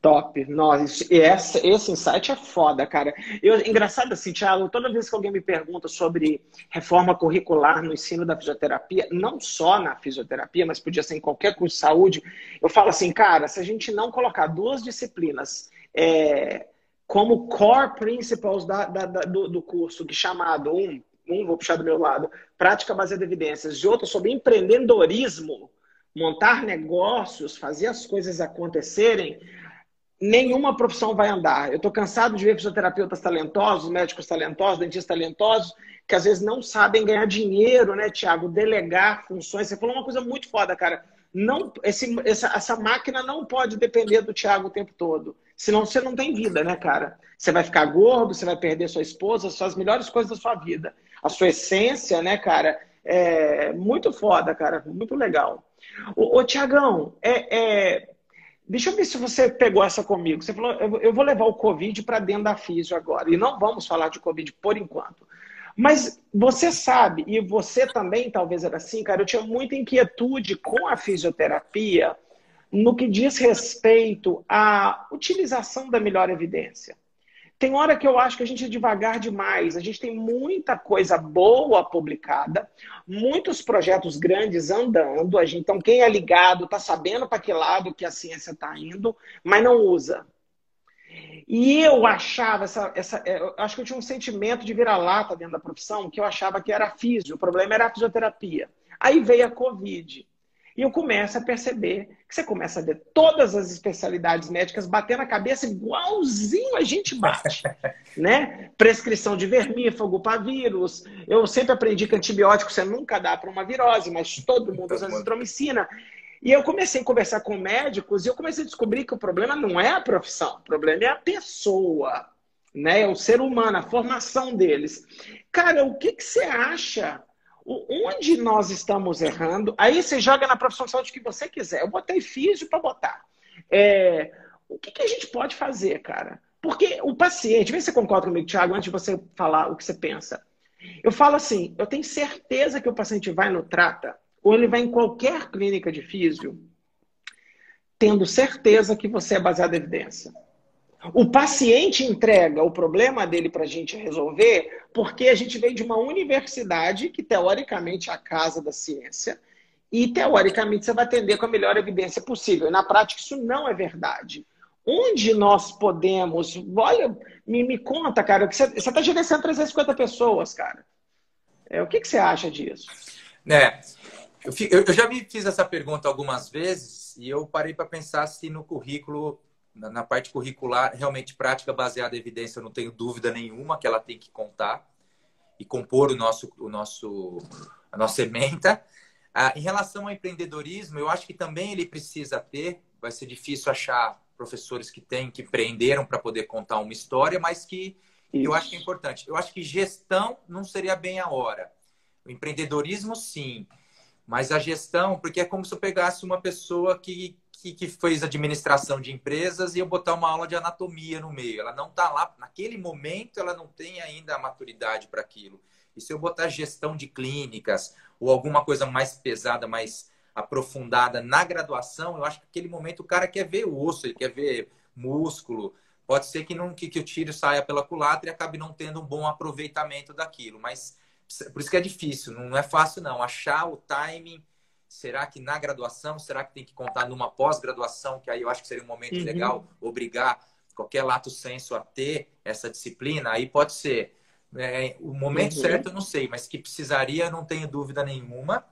Top. Nossa, esse, esse insight é foda, cara. Eu, engraçado assim, Thiago, toda vez que alguém me pergunta sobre reforma curricular no ensino da fisioterapia, não só na fisioterapia, mas podia ser em qualquer curso de saúde, eu falo assim, cara, se a gente não colocar duas disciplinas é, como core principles da, da, da, do, do curso, que chamado um, um, vou puxar do meu lado, prática baseada em evidências, e outro sobre empreendedorismo, montar negócios, fazer as coisas acontecerem, nenhuma profissão vai andar. Eu estou cansado de ver fisioterapeutas talentosos, médicos talentosos, dentistas talentosos, que às vezes não sabem ganhar dinheiro, né, Tiago? Delegar funções. Você falou uma coisa muito foda, cara. Não, esse, essa, essa máquina não pode depender do Tiago o tempo todo. Senão você não tem vida, né, cara? Você vai ficar gordo, você vai perder sua esposa, são as melhores coisas da sua vida. A sua essência, né, cara? É muito foda, cara. Muito legal. Ô, ô Tiagão, é, é, deixa eu ver se você pegou essa comigo. Você falou, eu, vou levar o Covid para dentro da físio agora. E não vamos falar de Covid por enquanto. Mas você sabe, e você também talvez era assim, cara, eu tinha muita inquietude com a fisioterapia no que diz respeito à utilização da melhor evidência. Tem hora que eu acho que a gente é devagar demais. A gente tem muita coisa boa publicada, muitos projetos grandes andando. Gente, então, quem é ligado está sabendo para que lado que a ciência está indo, mas não usa. E eu achava, essa, essa, é, eu acho que eu tinha um sentimento de vira-lata dentro da profissão, que eu achava que era físio, o problema era a fisioterapia. Aí veio a Covid. E eu começo a perceber que você começa a ver todas as especialidades médicas batendo a cabeça igualzinho a gente bate. né? Prescrição de vermífugo para vírus. Eu sempre aprendi que antibiótico você nunca dá para uma virose, mas todo mundo usa azitromicina. E eu comecei a conversar com médicos e eu comecei a descobrir que o problema não é a profissão, o problema é a pessoa, né? É o ser humano, a formação deles. Cara, o que, que você acha? Onde nós estamos errando? Aí você joga na profissão de saúde que você quiser. Eu botei físio para botar. É, o que, que, a gente pode fazer, cara? Porque o paciente, vê se você concorda comigo, Thiago, antes de você falar o que você pensa. Eu falo assim, eu tenho certeza que o paciente vai no trata ou ele vai em qualquer clínica de físio, tendo certeza que você é baseado em evidência. O paciente entrega o problema dele para a gente resolver porque a gente vem de uma universidade que, teoricamente, é a casa da ciência e, teoricamente, você vai atender com a melhor evidência possível. Na prática, isso não é verdade. Onde nós podemos... Olha, me, me conta, cara, você está gerenciando 350 pessoas, cara. É, o que, que você acha disso? É, eu, eu, já me fiz essa pergunta algumas vezes e eu parei para pensar se no currículo, na, na, parte curricular, realmente prática baseada em evidência, eu não tenho dúvida nenhuma que ela tem que contar e compor o nosso, o nosso, a nossa ementa. Ah, em relação ao empreendedorismo, eu acho que também ele precisa ter, vai ser difícil achar professores que têm, que empreenderam para poder contar uma história, mas que Isso. eu acho que é importante. Eu acho que gestão não seria bem a hora. O empreendedorismo, sim. Mas a gestão, porque é como se eu pegasse uma pessoa que, que, que fez administração de empresas e eu botar uma aula de anatomia no meio. Ela não está lá, naquele momento, ela não tem ainda a maturidade para aquilo. E se eu botar gestão de clínicas ou alguma coisa mais pesada, mais aprofundada na graduação, eu acho que naquele momento o cara quer ver osso, ele quer ver músculo. Pode ser que, não, que, que o tiro saia pela culatra e acabe não tendo um bom aproveitamento daquilo. Mas por isso que é difícil, não é fácil não. Achar o timing, será que na graduação, será que tem que contar numa pós-graduação, que aí eu acho que seria um momento uhum. legal obrigar qualquer lato senso a ter essa disciplina, aí pode ser. É, o momento uhum. certo eu não sei, mas que precisaria, não tenho dúvida nenhuma.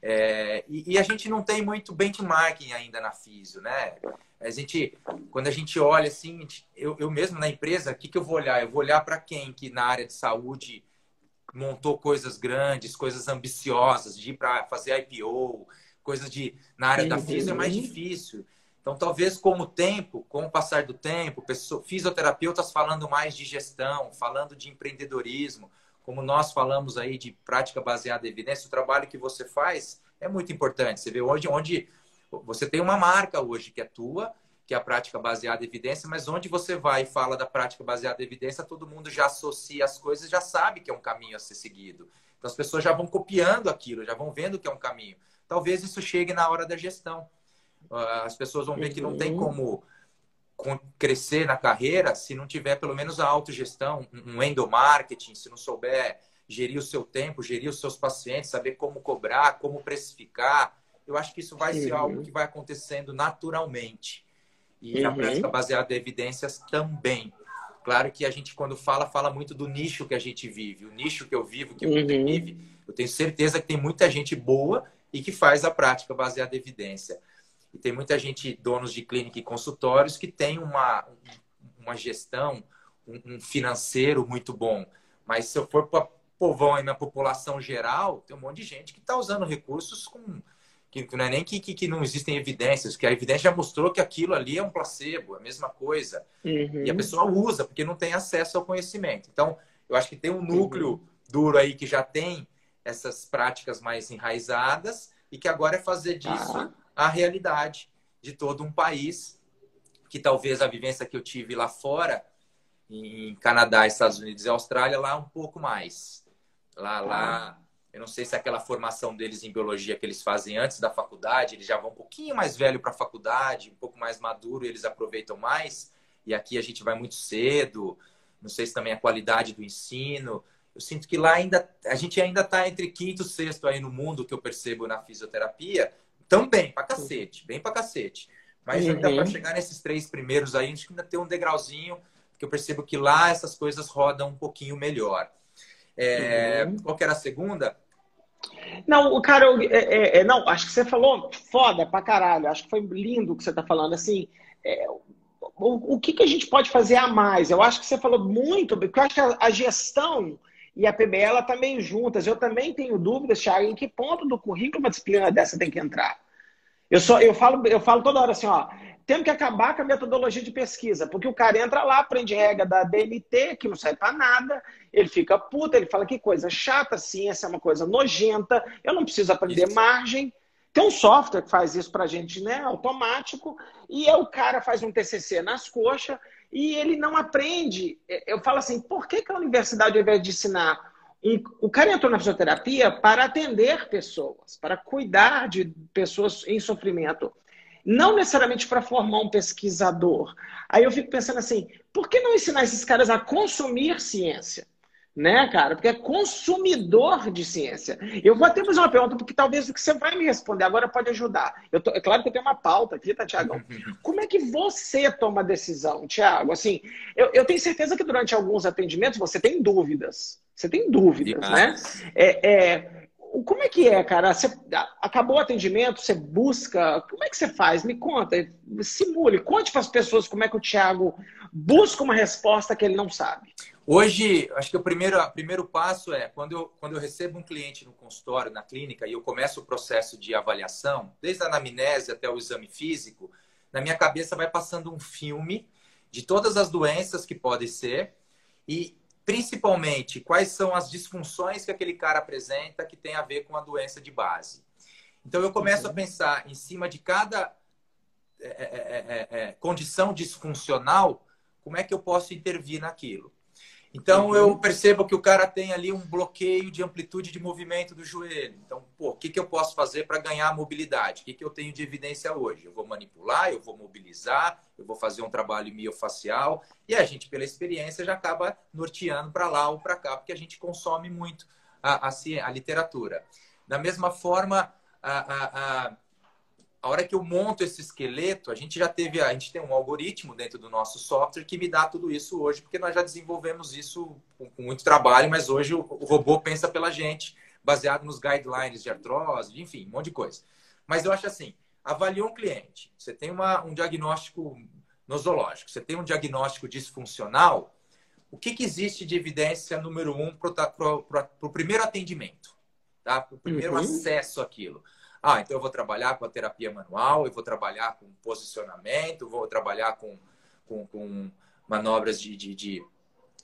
É, e, e, a gente não tem muito benchmarking ainda na Físio, né? A gente, quando a gente olha assim, eu, eu mesmo na empresa, o que, que eu vou olhar? Eu vou olhar para quem que na área de saúde montou coisas grandes, coisas ambiciosas, de ir para fazer IPO, coisas de na área da física é mais difícil. Então, talvez com o tempo, com o passar do tempo, pessoas, fisioterapeutas falando mais de gestão, falando de empreendedorismo, como nós falamos aí de prática baseada em evidência, o trabalho que você faz é muito importante. Você vê hoje onde você tem uma marca hoje que é tua, que é a prática baseada em evidência, mas onde você vai e fala da prática baseada em evidência, todo mundo já associa as coisas, já sabe que é um caminho a ser seguido. Então as pessoas já vão copiando aquilo, já vão vendo que é um caminho. Talvez isso chegue na hora da gestão. Ah, as pessoas vão ver que não tem como crescer na carreira se não tiver pelo menos a autogestão, um endomarketing, se não souber gerir o seu tempo, gerir os seus pacientes, saber como cobrar, como precificar. Eu acho que isso vai ser algo que vai acontecendo naturalmente. E uhum. a prática baseada em evidências também. Claro que a gente, quando fala, fala muito do nicho que a gente vive. O nicho que eu vivo, que o uhum. vive. Eu tenho certeza que tem muita gente boa e que faz a prática baseada em evidência. E tem muita gente, donos de clínica e consultórios, que tem uma, uma gestão, um, financeiro muito bom. Mas se eu for para povão aí na população geral, tem um monte de gente que está usando recursos com que não é nem que, que, que, não existem evidências, que a evidência já mostrou que aquilo ali é um placebo, é a mesma coisa. Uhum. E a pessoa usa, porque não tem acesso ao conhecimento. Então, eu acho que tem um núcleo uhum. duro aí que já tem essas práticas mais enraizadas e que agora é fazer disso ah. a realidade de todo um país, que talvez a vivência que eu tive lá fora, em Canadá, Estados Unidos e Austrália, lá um pouco mais. Lá, lá eu não sei se aquela formação deles em biologia que eles fazem antes da faculdade, eles já vão um pouquinho mais velho para a faculdade, um pouco mais maduro, e eles aproveitam mais. E aqui a gente vai muito cedo. Não sei se também a qualidade do ensino. Eu sinto que lá ainda a gente ainda está entre quinto e sexto aí no mundo que eu percebo na fisioterapia. Tão bem, pra cacete, bem pra cacete. Mas uhum. ainda para chegar nesses três primeiros aí, acho que ainda tem um degrauzinho, porque eu percebo que lá essas coisas rodam um pouquinho melhor. É, uhum. Qual que era a segunda? Não, cara, eu, é, é, é, não, acho que você falou foda pra caralho. Acho que foi lindo o que você tá falando. Assim, é, o, o que, que a gente pode fazer a mais? Eu acho que você falou muito, porque eu acho que a, a gestão e a PBL tá meio juntas. Eu também tenho dúvidas, Thiago, em que ponto do currículo uma disciplina dessa tem que entrar. Eu, só, eu, falo, eu falo toda hora assim, ó, temos que acabar com a metodologia de pesquisa, porque o cara entra lá, aprende regra da DMT, que não serve para nada, ele fica puto, ele fala que coisa chata, ciência é uma coisa nojenta, eu não preciso aprender margem. Tem um software que faz isso para a gente, né, automático, e é o cara faz um TCC nas coxas e ele não aprende. Eu falo assim, por que, que a universidade, ao invés de ensinar o cara entrou na fisioterapia para atender pessoas, para cuidar de pessoas em sofrimento não necessariamente para formar um pesquisador. Aí eu fico pensando assim, por que não ensinar esses caras a consumir ciência? Né, cara? Porque é consumidor de ciência. Eu vou até fazer uma pergunta, porque talvez o que você vai me responder agora pode ajudar. Eu tô, é claro que eu tenho uma pauta aqui, tá, Tiagão? Como é que você toma a decisão, Tiago? Assim, eu, eu, tenho certeza que durante alguns atendimentos você tem dúvidas. Você tem dúvidas, né? É, é, como é que é, cara? Você acabou o atendimento, você busca. Como é que você faz? Me conta, simule, conte para as pessoas como é que o Thiago busca uma resposta que ele não sabe. Hoje, acho que o primeiro, o primeiro passo é quando eu, quando eu recebo um cliente no consultório, na clínica, e eu começo o processo de avaliação, desde a anamnese até o exame físico, na minha cabeça vai passando um filme de todas as doenças que podem ser e principalmente quais são as disfunções que aquele cara apresenta que tem a ver com a doença de base. Então eu começo uhum. a pensar em cima de cada é é, é, é, é, condição disfuncional, como é que eu posso intervir naquilo. Então uhum. eu percebo que o cara tem ali um bloqueio de amplitude de movimento do joelho. Então, pô, o que, que eu posso fazer para ganhar mobilidade? O que, que eu tenho de evidência hoje? Eu vou manipular, eu vou mobilizar, eu vou fazer um trabalho miofacial e a gente, pela experiência, já acaba norteando para lá ou para cá, porque a gente consome muito a, a, a literatura. Da mesma forma, a, a a hora que eu monto esse esqueleto, a gente já teve, a gente tem um algoritmo dentro do nosso software que me dá tudo isso hoje, porque nós já desenvolvemos isso com, com muito trabalho, mas hoje o, o, robô pensa pela gente, baseado nos guidelines de artrose, enfim, um monte de coisa. Mas eu acho assim, avaliou um cliente, você tem uma, um diagnóstico nosológico, você tem um diagnóstico disfuncional, o que, que existe de evidência número um para o primeiro atendimento, tá? para o primeiro uhum. acesso àquilo? Ah, então eu vou trabalhar com a terapia manual, eu vou trabalhar com posicionamento, vou trabalhar com, com, com manobras de, de, de,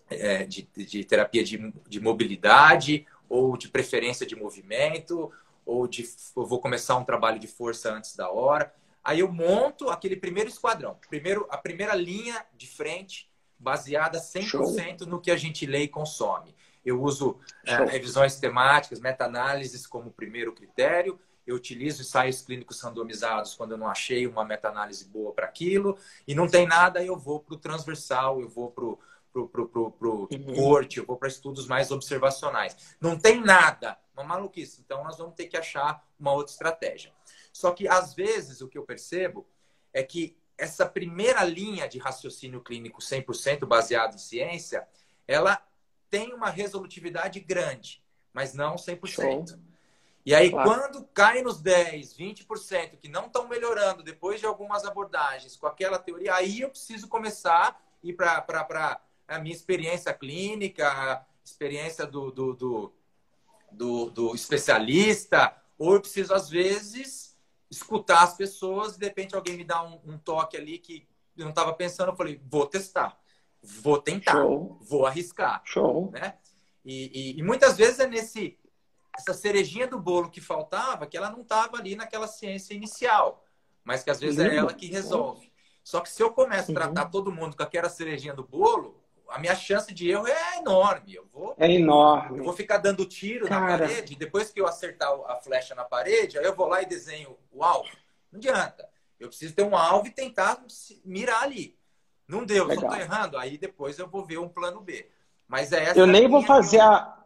é, de, de terapia de, de mobilidade ou de preferência de movimento, ou de eu vou começar um trabalho de força antes da hora. Aí eu monto aquele primeiro esquadrão, primeiro, a primeira linha de frente, baseada 100% Show. no que a gente lê e consome. Eu uso é, revisões temáticas, meta-análises como primeiro critério, eu utilizo ensaios clínicos randomizados quando eu não achei uma meta-análise boa para aquilo, e não tem nada, eu vou para o transversal, eu vou para o pro, pro, pro, pro uhum. corte, eu vou para estudos mais observacionais. Não tem nada, uma maluquice. Então, nós vamos ter que achar uma outra estratégia. Só que, às vezes, o que eu percebo é que essa primeira linha de raciocínio clínico 100% baseado em ciência, ela tem uma resolutividade grande, mas não 100%. Show. E aí, claro. quando cai nos 10, 20% que não estão melhorando depois de algumas abordagens com aquela teoria, aí eu preciso começar a ir para a minha experiência clínica, experiência do, do, do, do, do especialista, ou eu preciso, às vezes, escutar as pessoas e de repente alguém me dá um, um toque ali que eu não estava pensando, eu falei, vou testar, vou tentar, Show. vou arriscar. Show. Né? E, e, e, muitas vezes é nesse essa cerejinha do bolo que faltava, que ela não estava ali naquela ciência inicial, mas que às vezes é ela que resolve. Só que se eu começo a tratar todo mundo com aquela cerejinha do bolo, a minha chance de erro é enorme. Eu vou, é enorme. Eu vou ficar dando tiro Cara. na parede. Depois que eu acertar a flecha na parede, aí eu vou lá e desenho o alvo. Não adianta. Eu preciso ter um alvo e tentar mirar ali. Não deu, Legal. só tô errando. Aí depois eu vou ver um plano B. Mas é essa. Eu nem vou fazer a.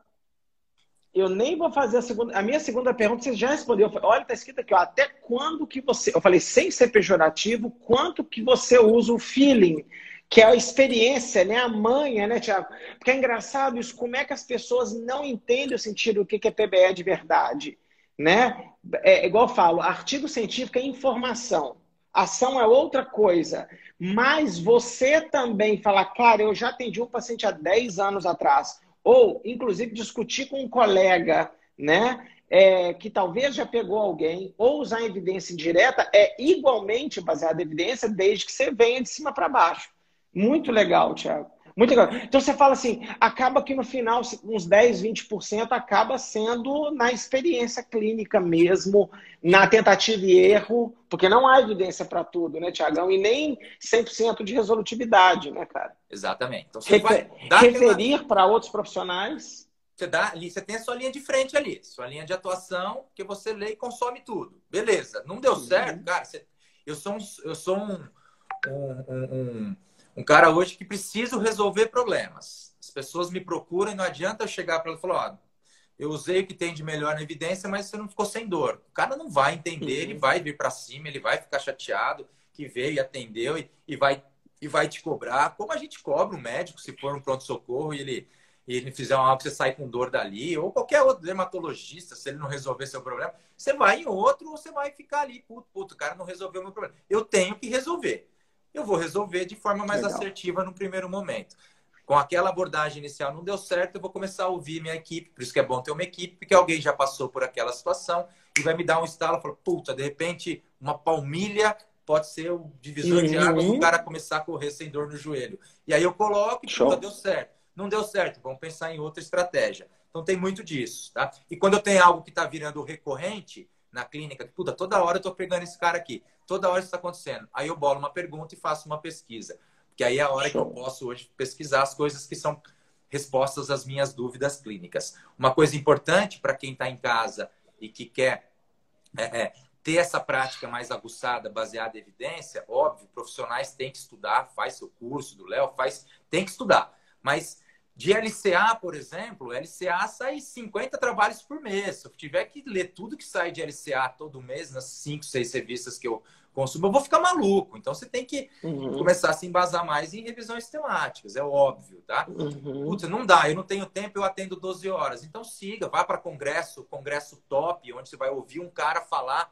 Eu nem vou fazer a segunda. A minha segunda pergunta você já respondeu. Olha, tá escrito aqui, ó, até quando que você. Eu falei, sem ser pejorativo, quanto que você usa o feeling que é a experiência, né? a manha, né, Tiago? Porque é engraçado isso, como é que as pessoas não entendem o sentido do que é PBE de verdade. Né? É igual eu falo, artigo científico é informação, ação é outra coisa. Mas você também falar, cara, eu já atendi um paciente há 10 anos atrás, ou inclusive discutir com um colega, né? É, que talvez já pegou alguém, ou usar evidência indireta, é igualmente baseado em evidência, desde que você venha de cima para baixo. Muito legal, Thiago. Muito legal. Então você fala assim, acaba que no final, uns 10, 20% acaba sendo na experiência clínica mesmo, na tentativa e erro, porque não há evidência para tudo, né, Tiagão? E nem 100% de resolutividade, né, cara? Exatamente. Então você Refer vai referir aquela... para outros profissionais. Você, dá, ali, você tem a sua linha de frente ali, sua linha de atuação, que você lê e consome tudo. Beleza. Não deu certo, cara. Você, eu sou um, eu sou um, um, um um cara hoje que preciso resolver problemas. As pessoas me procuram e não adianta eu chegar para ela e falar, ó, eu usei o que tem de melhor na evidência, mas você não ficou sem dor. O cara não vai entender, uhum. ele vai vir para cima, ele vai ficar chateado que veio e atendeu e, e, vai, e vai te cobrar, como a gente cobra um médico se for um pronto-socorro e ele, e ele fizer que você sai com dor dali, ou qualquer outro dermatologista, se ele não resolver seu problema, você vai em outro ou você vai ficar ali, puto, puto, o cara não resolveu meu problema. Eu tenho que resolver eu vou resolver de forma mais Legal. assertiva no primeiro momento. Com aquela abordagem inicial não deu certo, eu vou começar a ouvir minha equipe. Por isso que é bom ter uma equipe, porque alguém já passou por aquela situação e vai me dar um estalo. Fala, puta, de repente, uma palmilha pode ser o divisor uhum. de água para o cara começar a correr sem dor no joelho. E aí eu coloco e puta, deu certo. Não deu certo, vamos pensar em outra estratégia. Então tem muito disso, tá? E quando eu tenho algo que está virando recorrente na clínica, puta, toda hora eu estou pegando esse cara aqui toda hora isso está acontecendo. Aí eu bolo uma pergunta e faço uma pesquisa. Porque aí é a hora Show. que eu posso hoje pesquisar as coisas que são respostas às minhas dúvidas clínicas. Uma coisa importante para quem está em casa e que quer é, é, ter essa prática mais aguçada, baseada em evidência, óbvio, profissionais têm que estudar, faz seu curso do Léo, faz, tem que estudar. Mas de LCA, por exemplo, LCA sai 50 trabalhos por mês. Se eu tiver que ler tudo que sai de LCA todo mês, nas 5, 6 revistas que eu consumo, eu vou ficar maluco. Então você tem que uhum. começar a se embasar mais em revisões temáticas, é óbvio, tá? Uhum. Putz, não dá, eu não tenho tempo, eu atendo 12 horas. Então siga, vá para congresso, congresso top, onde você vai ouvir um cara falar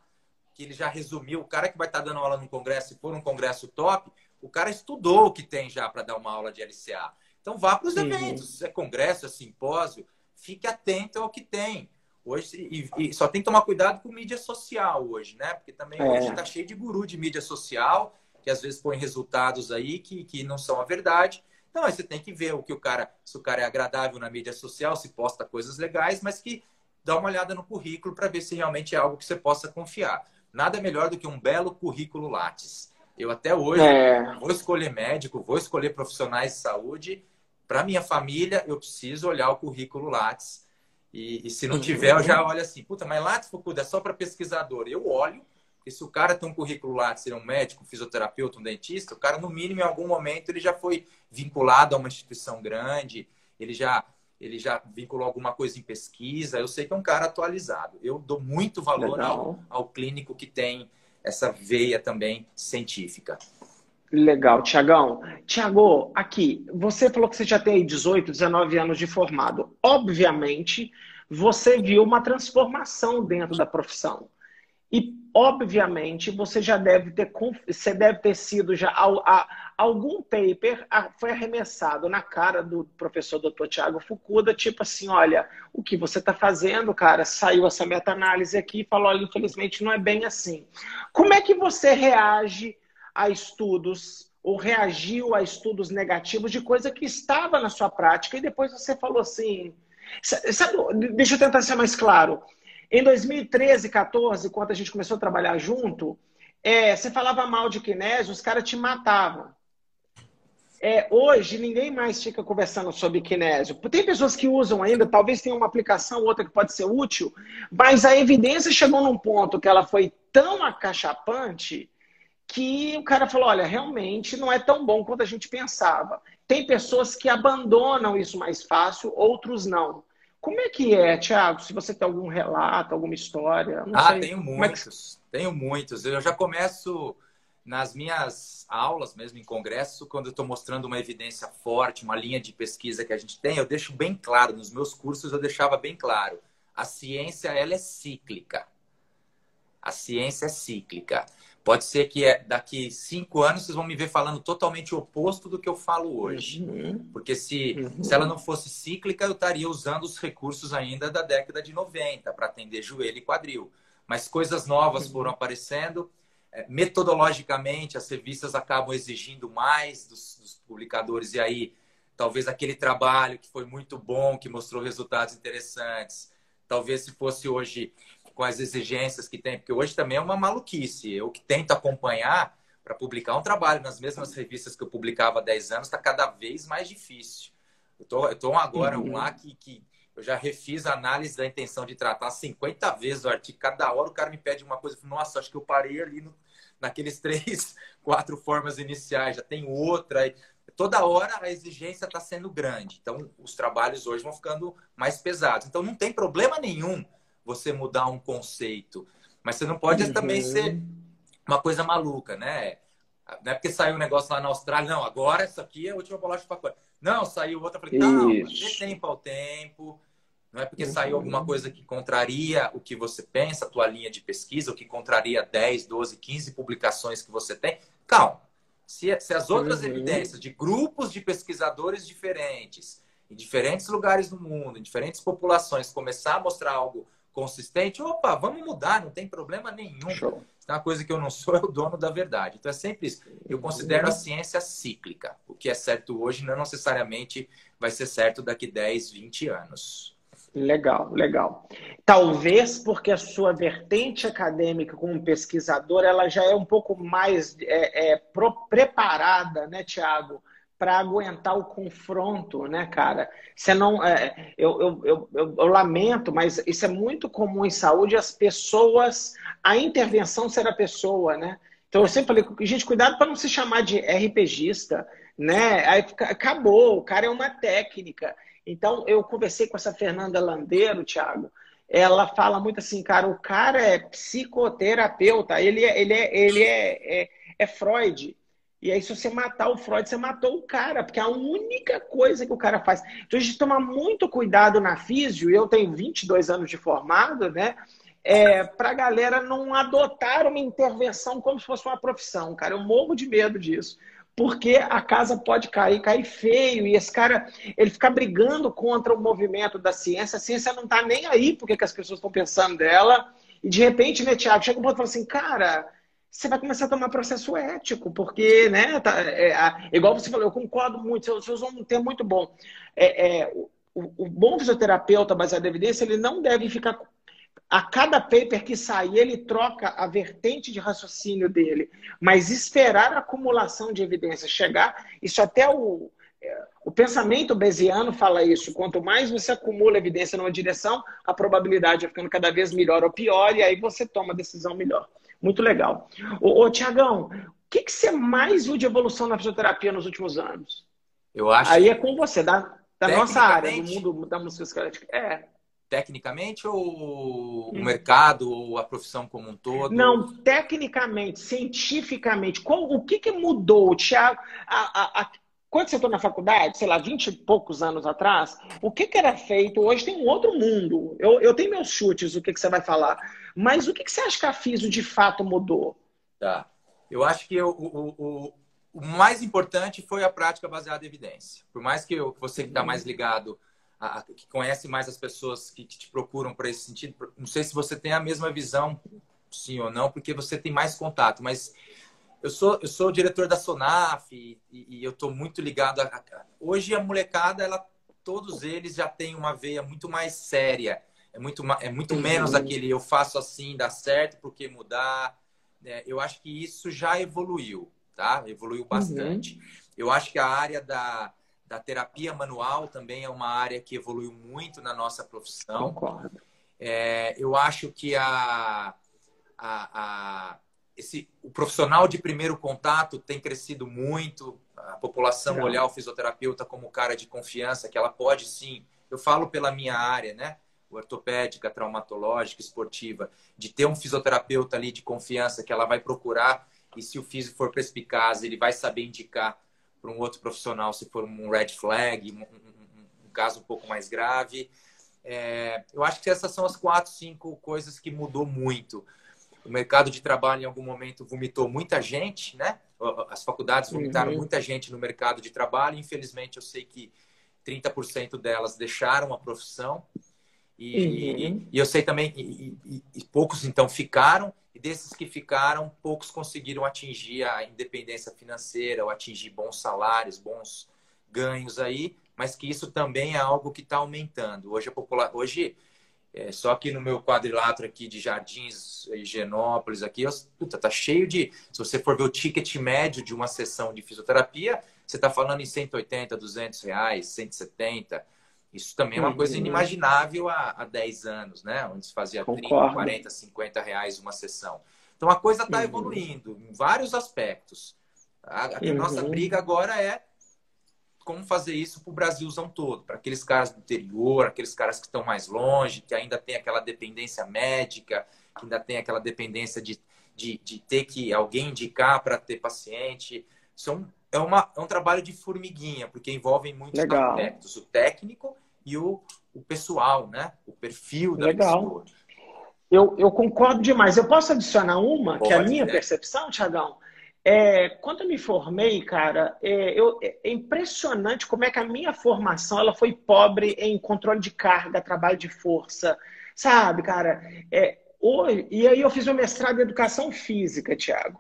que ele já resumiu. O cara que vai estar tá dando aula no congresso, se for um congresso top, o cara estudou o que tem já para dar uma aula de LCA. Então vá para os eventos, é congresso, é simpósio, fique atento ao que tem. Hoje, e, e, só tem que tomar cuidado com mídia social hoje, né? Porque também é. hoje está cheio de guru de mídia social, que às vezes põe resultados aí que, que não são a verdade. Então, aí você tem que ver o que o cara, se o cara é agradável na mídia social, se posta coisas legais, mas que dá uma olhada no currículo para ver se realmente é algo que você possa confiar. Nada melhor do que um belo currículo Lattes. Eu até hoje é. vou escolher médico, vou escolher profissionais de saúde para minha família, eu preciso olhar o currículo Lattes. E, e se não tiver, eu já olho assim, puta, mas Lattes Fukuda é só para pesquisador. Eu olho, porque se o cara tem um currículo Lattes, ele é um médico, um fisioterapeuta, um dentista, o cara, no mínimo, em algum momento, ele já foi vinculado a uma instituição grande, ele já, ele já vinculou alguma coisa em pesquisa. Eu sei que é um cara atualizado. Eu dou muito valor ao, ao clínico que tem essa veia também científica. Legal, Tiagão. Tiago, aqui, você falou que você já tem 18, 19 anos de formado. Obviamente, você viu uma transformação dentro da profissão. E, obviamente, você já deve ter, você deve ter sido já algum paper foi arremessado na cara do professor Dr. Tiago Fukuda, tipo assim, olha, o que você está fazendo, cara, saiu essa meta-análise aqui e falou, olha, infelizmente não é bem assim. Como é que você reage a estudos ou reagiu a estudos negativos de coisa que estava na sua prática e depois você falou assim, sabe, deixa eu tentar ser mais claro. Em 2013, 14, quando a gente começou a trabalhar junto, é, você falava mal de kinésio, os caras te matavam. É, hoje, ninguém mais fica conversando sobre kinésio. Tem pessoas que usam ainda, talvez tenha uma aplicação ou outra que pode ser útil, mas a evidência chegou num ponto que ela foi tão acachapante que o cara falou: olha, realmente não é tão bom quanto a gente pensava. Tem pessoas que abandonam isso mais fácil, outros não. Como é que é, Thiago? Se você tem algum relato, alguma história? ah, sei. tenho muitos. É que... Tenho muitos. Eu já começo nas minhas aulas, mesmo em congresso, quando eu estou mostrando uma evidência forte, uma linha de pesquisa que a gente tem, eu deixo bem claro, nos meus cursos eu deixava bem claro, a ciência ela é cíclica. A ciência é cíclica. Pode ser que é, daqui cinco anos vocês vão me ver falando totalmente o oposto do que eu falo hoje. Uhum. Porque se, uhum. se ela não fosse cíclica, eu estaria usando os recursos ainda da década de 90 para atender joelho e quadril. Mas coisas novas foram uhum. aparecendo. É, metodologicamente, as revistas acabam exigindo mais dos, dos publicadores. E aí, talvez aquele trabalho que foi muito bom, que mostrou resultados interessantes, talvez se fosse hoje com as exigências que tem, porque hoje também é uma maluquice. Eu que tento acompanhar para publicar um trabalho nas mesmas revistas que eu publicava há 10 anos, está cada vez mais difícil. Eu tô, eu tô agora uhum. um lá que, que eu já refiz a análise da intenção de tratar 50 vezes o artigo. Cada hora o cara me pede uma coisa. Nossa, acho que eu parei ali no, naqueles três, quatro formas iniciais. Já tem outra. Toda hora a exigência está sendo grande. Então, os trabalhos hoje vão ficando mais pesados. Então, não tem problema nenhum você mudar um conceito. Mas você não pode uhum. também ser uma coisa maluca, né? Não é porque saiu um negócio lá na Austrália, não, agora isso aqui é a última bolacha para pacote. Não, saiu outra, falei, não, dê tempo ao tempo. Não é porque uhum. saiu alguma coisa que contraria o que você pensa, a tua linha de pesquisa, o que contraria 10, 12, 15 publicações que você tem. Calma. Se, se as outras uhum. evidências de grupos de pesquisadores diferentes, em diferentes lugares do mundo, em diferentes populações, começar a mostrar algo consistente, opa, vamos mudar, não tem problema nenhum. Show. É uma coisa que eu não sou é o dono da verdade. Então é sempre isso. Eu considero a ciência cíclica. O que é certo hoje não necessariamente vai ser certo daqui 10, 20 anos. Legal, legal. Talvez porque a sua vertente acadêmica como pesquisador, ela já é um pouco mais é, é, pro, preparada, né, Tiago? Para aguentar o confronto, né, cara? Você não, é, eu, eu, eu, eu, lamento, mas isso é muito comum em saúde, as pessoas, a intervenção ser a pessoa, né? Então eu sempre falei, gente, cuidado para não se chamar de RPGista, né? Aí acabou, o cara é uma técnica. Então eu conversei com essa Fernanda Landeiro, Thiago, ela fala muito assim, cara, o cara é psicoterapeuta, ele é, ele é, ele é, é, é Freud. E aí, se você matar o Freud, você matou o cara, porque é a única coisa que o cara faz. Então, a gente toma muito cuidado na físio, eu tenho 22 anos de formado, né? É, para a galera não adotar uma intervenção como se fosse uma profissão, cara. Eu morro de medo disso. Porque a casa pode cair, cair feio, e esse cara, ele fica brigando contra o movimento da ciência. A ciência não está nem aí porque que as pessoas estão pensando dela. E de repente, né, Tiago, chega um ponto e fala assim, cara, você vai começar a tomar processo ético, porque, né, tá, é, é, igual você falou, eu concordo muito, você usou um termo muito bom. É, é o, o, bom fisioterapeuta baseado em evidência, ele não deve ficar. A cada paper que sai, ele troca a vertente de raciocínio dele, mas esperar a acumulação de evidência chegar, isso até o, é, o pensamento bayesiano fala isso. Quanto mais você acumula evidência numa direção, a probabilidade vai ficando cada vez melhor ou pior, e aí você toma a decisão melhor. Muito legal. Ô, ô Tiagão, o que, que você mais viu de evolução na fisioterapia nos últimos anos? Eu acho. Aí é com você, da, da nossa área, do mundo da música esquelética. É. Tecnicamente ou hum. o mercado ou a profissão como um todo? Não, tecnicamente, cientificamente. Qual, o que, que mudou, Tiago? A, a, a, quando você entrou na faculdade, sei lá, 20 e poucos anos atrás, o que, que era feito? Hoje tem um outro mundo. Eu, eu tenho meus chutes, o que, que você vai falar. Mas o que, que você acha que a FISO de fato mudou? Tá. Eu acho que o, o, o, o mais importante foi a prática baseada em evidência. Por mais que eu, você que está mais ligado, a, que conhece mais as pessoas que, que te procuram para esse sentido, não sei se você tem a mesma visão, sim ou não, porque você tem mais contato, mas eu sou, eu sou diretor da Sonaf e, e eu estou muito ligado a, a, Hoje a molecada, ela, todos eles já têm uma veia muito mais séria. É muito, é muito menos uhum. aquele eu faço assim, dá certo, porque mudar. É, eu acho que isso já evoluiu, tá? Evoluiu bastante. Uhum. Eu acho que a área da, da terapia manual também é uma área que evoluiu muito na nossa profissão. Concordo. É, eu acho que a, a, a esse, o profissional de primeiro contato tem crescido muito, a população Legal. olhar o fisioterapeuta como cara de confiança, que ela pode sim, eu falo pela minha área, né? Ortopédica, traumatológica, esportiva, de ter um fisioterapeuta ali de confiança que ela vai procurar e se o físico for perspicaz, ele vai saber indicar para um outro profissional se for um red flag, um, um, um caso um pouco mais grave. É, eu acho que essas são as quatro, cinco coisas que mudou muito o mercado de trabalho em algum momento vomitou muita gente, né? As faculdades vomitaram uhum. muita gente no mercado de trabalho. Infelizmente, eu sei que 30% delas deixaram a profissão. E, uhum. e eu sei também, e, e, e, poucos então ficaram, e desses que ficaram, poucos conseguiram atingir a independência financeira ou atingir bons salários, bons ganhos aí, mas que isso também é algo que está aumentando. Hoje, a popula... Hoje é, só que no meu quadrilátero aqui de Jardins, Higienópolis, aqui, puta, tá cheio de. Se você for ver o ticket médio de uma sessão de fisioterapia, você está falando em 180, 200 reais, 170. Isso também é uma coisa uhum. inimaginável há, há 10 anos, né? Onde se fazia Concordo. 30, 40, 50 reais uma sessão. Então a coisa está uhum. evoluindo em vários aspectos. A, a uhum. nossa briga agora é como fazer isso para o Brasilzão todo, para aqueles caras do interior, aqueles caras que estão mais longe, que ainda tem aquela dependência médica, que ainda tem aquela dependência de, de, de ter que alguém indicar para ter paciente. São, é, uma, é um trabalho de formiguinha, porque envolve muitos Legal. aspectos, o técnico e o, o pessoal, né? O perfil da Legal. pessoa. Eu, eu concordo demais. Eu posso adicionar uma, Pode, que é a minha né? percepção, Tiagão? É, quando eu me formei, cara, é, eu, é impressionante como é que a minha formação ela foi pobre em controle de carga, trabalho de força, sabe, cara? É, hoje, e aí eu fiz o mestrado em educação física, Tiago.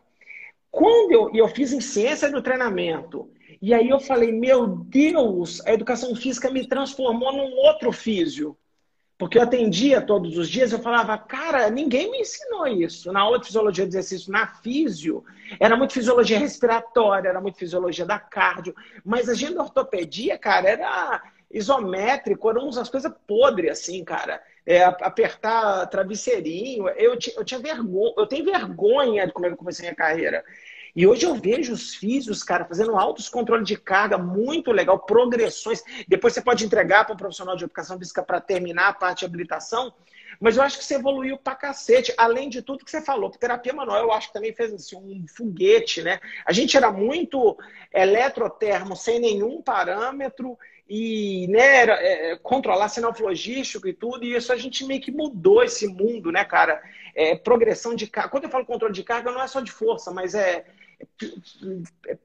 Quando eu, eu fiz em ciência do treinamento, e aí eu falei, meu Deus, a educação física me transformou num outro físio. Porque eu atendia todos os dias, eu falava, cara, ninguém me ensinou isso. Na aula de fisiologia de exercício, na físio, era muito fisiologia respiratória, era muito fisiologia da cardio. Mas a gente da ortopedia, cara, era isométrico, eram umas coisas podres, assim, cara. É, apertar travesseirinho. Eu, eu tinha vergonha, eu tenho vergonha de como eu comecei a minha carreira. E hoje eu vejo os físicos, cara, fazendo altos controle de carga, muito legal, progressões. Depois você pode entregar para um profissional de educação física para terminar a parte de habilitação. Mas eu acho que você evoluiu pra cacete. Além de tudo que você falou, terapia manual eu acho que também fez assim, um foguete, né? A gente era muito eletrotermo, sem nenhum parâmetro, e né, era, é, controlar sinal flogístico e tudo, e isso a gente meio que mudou esse mundo, né, cara? É, progressão de carga. Quando eu falo controle de carga, não é só de força, mas é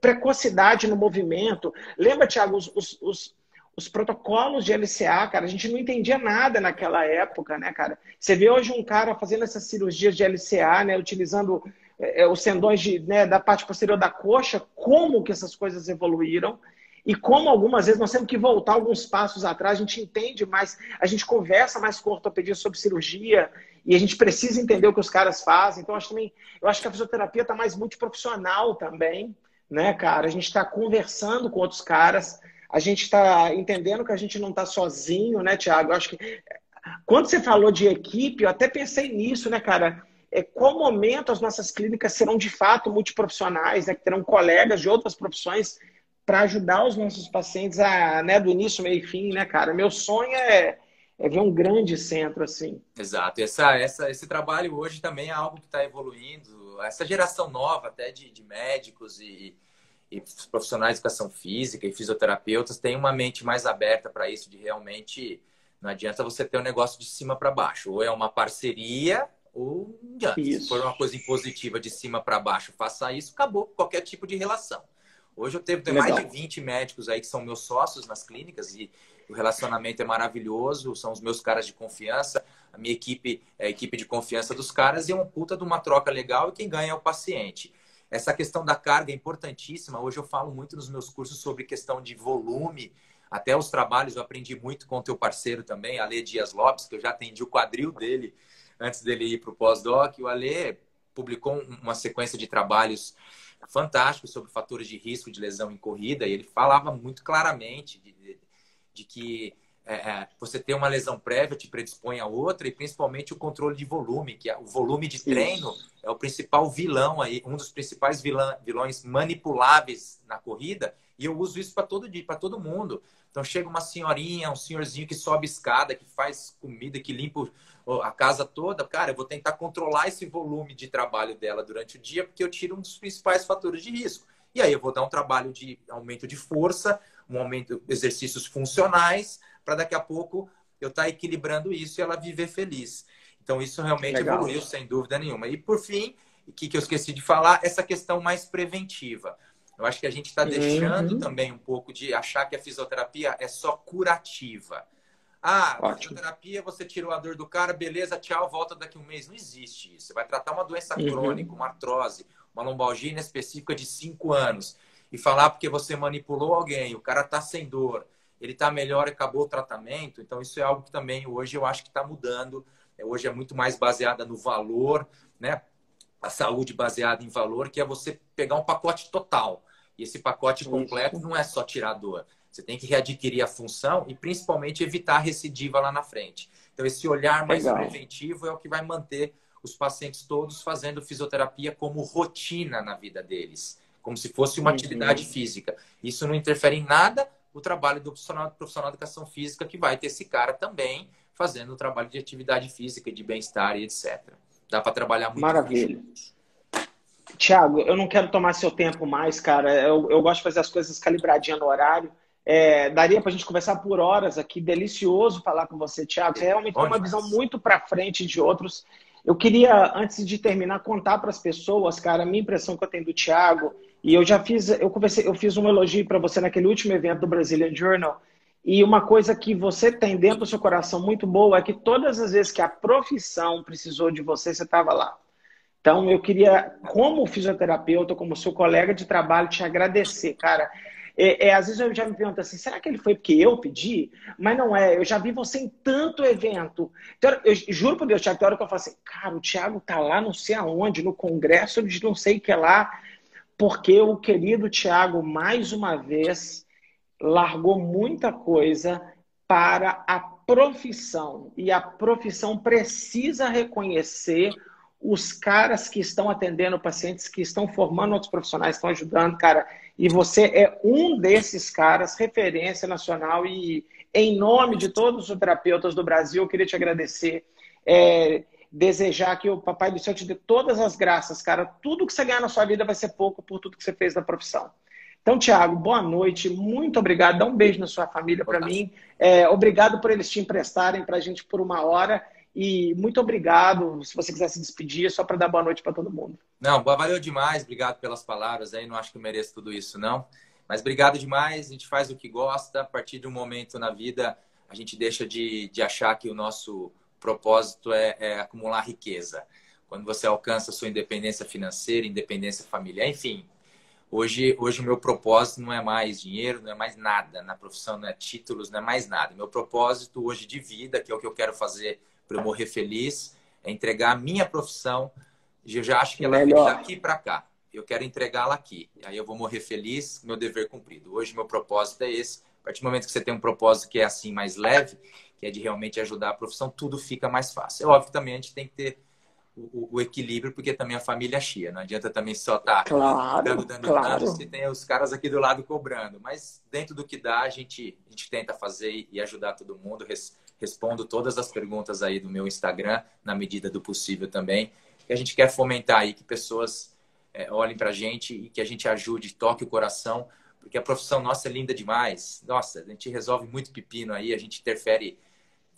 precocidade no movimento. Lembra, Thiago, os, os, os, os, protocolos de LCA, cara, a gente não entendia nada naquela época, né, cara? Você vê hoje um cara fazendo essas cirurgias de LCA, né, utilizando é, os tendões de, né, da parte posterior da coxa, como que essas coisas evoluíram. E como algumas vezes nós temos que voltar alguns passos atrás, a gente entende mais, a gente conversa mais com ortopedia sobre cirurgia, e a gente precisa entender o que os caras fazem. Então, eu acho, também, eu acho que a fisioterapia está mais multiprofissional também, né, cara? A gente está conversando com outros caras, a gente está entendendo que a gente não está sozinho, né, Tiago? Eu acho que quando você falou de equipe, eu até pensei nisso, né, cara? É, qual momento as nossas clínicas serão de fato multiprofissionais, né? Que terão colegas de outras profissões para ajudar os nossos pacientes a, né, do início, meio e fim, né, cara? Meu sonho é é ver um grande centro assim. Exato. Essa, essa, esse trabalho hoje também é algo que está evoluindo. Essa geração nova até de, de médicos e, e profissionais de educação física e fisioterapeutas têm uma mente mais aberta para isso, de realmente não adianta você ter um negócio de cima para baixo. Ou é uma parceria, ou não adianta. Isso. Se for uma coisa impositiva de cima para baixo, faça isso, acabou qualquer tipo de relação. Hoje eu tenho, tenho mais de 20 médicos aí que são meus sócios nas clínicas e o relacionamento é maravilhoso, são os meus caras de confiança, a minha equipe é a equipe de confiança dos caras e é uma puta de uma troca legal e quem ganha é o paciente. Essa questão da carga é importantíssima. Hoje eu falo muito nos meus cursos sobre questão de volume. Até os trabalhos eu aprendi muito com o teu parceiro também, Ale Dias Lopes, que eu já atendi o quadril dele antes dele ir para o pós-doc. O Ale publicou uma sequência de trabalhos fantásticos sobre fatores de risco de lesão em corrida e ele falava muito claramente de, de, de que é, é, você ter uma lesão prévia te predispõe a outra e principalmente o controle de volume, que é, o volume de treino é o principal vilão aí, um dos principais vilão, vilões manipuláveis na corrida, e eu uso isso para todo dia, para todo mundo. Então chega uma senhorinha, um senhorzinho que sobe escada, que faz comida, que limpa a casa toda, cara, eu vou tentar controlar esse volume de trabalho dela durante o dia, porque eu tiro um dos principais fatores de risco. E aí eu vou dar um trabalho de aumento de força, um aumento de exercícios funcionais, para daqui a pouco eu estar tá equilibrando isso e ela viver feliz. Então, isso realmente Legal. evoluiu, sem dúvida nenhuma. E, por fim, o que, que eu esqueci de falar, essa questão mais preventiva. Eu acho que a gente está uhum. deixando também um pouco de achar que a fisioterapia é só curativa. Ah, Ótimo. fisioterapia, você tirou a dor do cara, beleza, tchau, volta daqui um mês. Não existe isso. Você vai tratar uma doença uhum. crônica, uma artrose, uma lombalgia específica de cinco anos e falar porque você manipulou alguém, o cara está sem dor, ele está melhor acabou o tratamento. Então, isso é algo que também hoje eu acho que está mudando. É, hoje é muito mais baseada no valor, né? A saúde baseada em valor, que é você pegar um pacote total. E esse pacote completo não é só tirar dor. Você tem que readquirir a função e principalmente evitar a recidiva lá na frente. Então, esse olhar mais Legal. preventivo é o que vai manter os pacientes todos fazendo fisioterapia como rotina na vida deles, como se fosse uma uhum. atividade física. Isso não interfere em nada o trabalho do profissional, profissional de educação física, que vai ter esse cara também fazendo o trabalho de atividade física, de bem-estar e etc. Dá para trabalhar muito. Maravilha. Tiago, eu não quero tomar seu tempo mais, cara. Eu, eu gosto de fazer as coisas calibradinhas no horário. É, daria para a gente conversar por horas aqui. Delicioso falar com você, Tiago. Você realmente tem uma visão muito para frente de outros. Eu queria, antes de terminar, contar para as pessoas, cara, a minha impressão que eu tenho do Tiago e eu já fiz, eu conversei, eu fiz um elogio para você naquele último evento do Brazilian Journal. E uma coisa que você tem dentro do seu coração muito boa é que todas as vezes que a profissão precisou de você, você estava lá. Então, eu queria, como fisioterapeuta, como seu colega de trabalho, te agradecer, cara. É, é, às vezes eu já me pergunto assim, será que ele foi porque eu pedi? Mas não é, eu já vi você em tanto evento. Então, eu juro por Deus, Thiago, tem hora que eu falo assim, cara, o Thiago tá lá não sei aonde, no congresso de não sei o que lá, porque o querido Tiago, mais uma vez, largou muita coisa para a profissão. E a profissão precisa reconhecer os caras que estão atendendo pacientes, que estão formando outros profissionais, estão ajudando, cara. E você é um desses caras, referência nacional. E em nome de todos os terapeutas do Brasil, eu queria te agradecer. É, desejar que o Papai do Céu te dê todas as graças, cara. Tudo que você ganhar na sua vida vai ser pouco por tudo que você fez na profissão. Então, Tiago, boa noite, muito obrigado. Dá um beijo na sua família para mim. É, obrigado por eles te emprestarem para a gente por uma hora. E muito obrigado. Se você quiser se despedir, só para dar boa noite para todo mundo. Não, valeu demais. Obrigado pelas palavras. Aí não acho que eu mereço tudo isso, não. Mas obrigado demais. A gente faz o que gosta. A partir de um momento na vida, a gente deixa de, de achar que o nosso propósito é, é acumular riqueza. Quando você alcança sua independência financeira, independência familiar, enfim. Hoje, hoje o meu propósito não é mais dinheiro, não é mais nada. Na profissão não é títulos, não é mais nada. Meu propósito hoje de vida, que é o que eu quero fazer para eu morrer feliz, é entregar a minha profissão. Eu já acho que ela Melhor. vem daqui para cá. Eu quero entregá-la aqui. Aí eu vou morrer feliz, meu dever cumprido. Hoje meu propósito é esse. A partir do momento que você tem um propósito que é assim mais leve, que é de realmente ajudar a profissão, tudo fica mais fácil. É óbvio que também a gente tem que ter o, o equilíbrio, porque também a família é chia. Não adianta também só estar tá claro, dando, dando, claro. dando, se tem os caras aqui do lado cobrando. Mas dentro do que dá, a gente, a gente tenta fazer e ajudar todo mundo. Res, respondo todas as perguntas aí do meu Instagram, na medida do possível também. E a gente quer fomentar aí que pessoas é, olhem para a gente e que a gente ajude, toque o coração, porque a profissão nossa é linda demais. Nossa, a gente resolve muito pepino aí, a gente interfere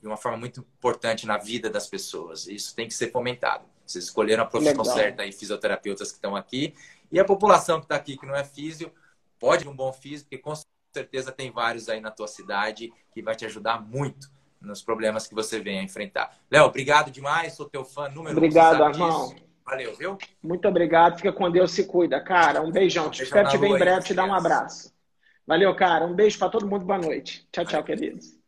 de uma forma muito importante na vida das pessoas. Isso tem que ser fomentado. Vocês escolheram a profissão Legal. certa aí, fisioterapeutas que estão aqui. E a população que está aqui, que não é físio, pode ir um bom físico, porque com certeza tem vários aí na tua cidade que vai te ajudar muito nos problemas que você vem a enfrentar. Léo, obrigado demais, sou teu fã número Obrigado, irmão. Valeu, viu? Muito obrigado, fica com Deus, se cuida, cara. Um beijão. Um beijão Espero te ver em breve, te dar um abraço. Valeu, cara. Um beijo para todo mundo, boa noite. Tchau, tchau, queridos.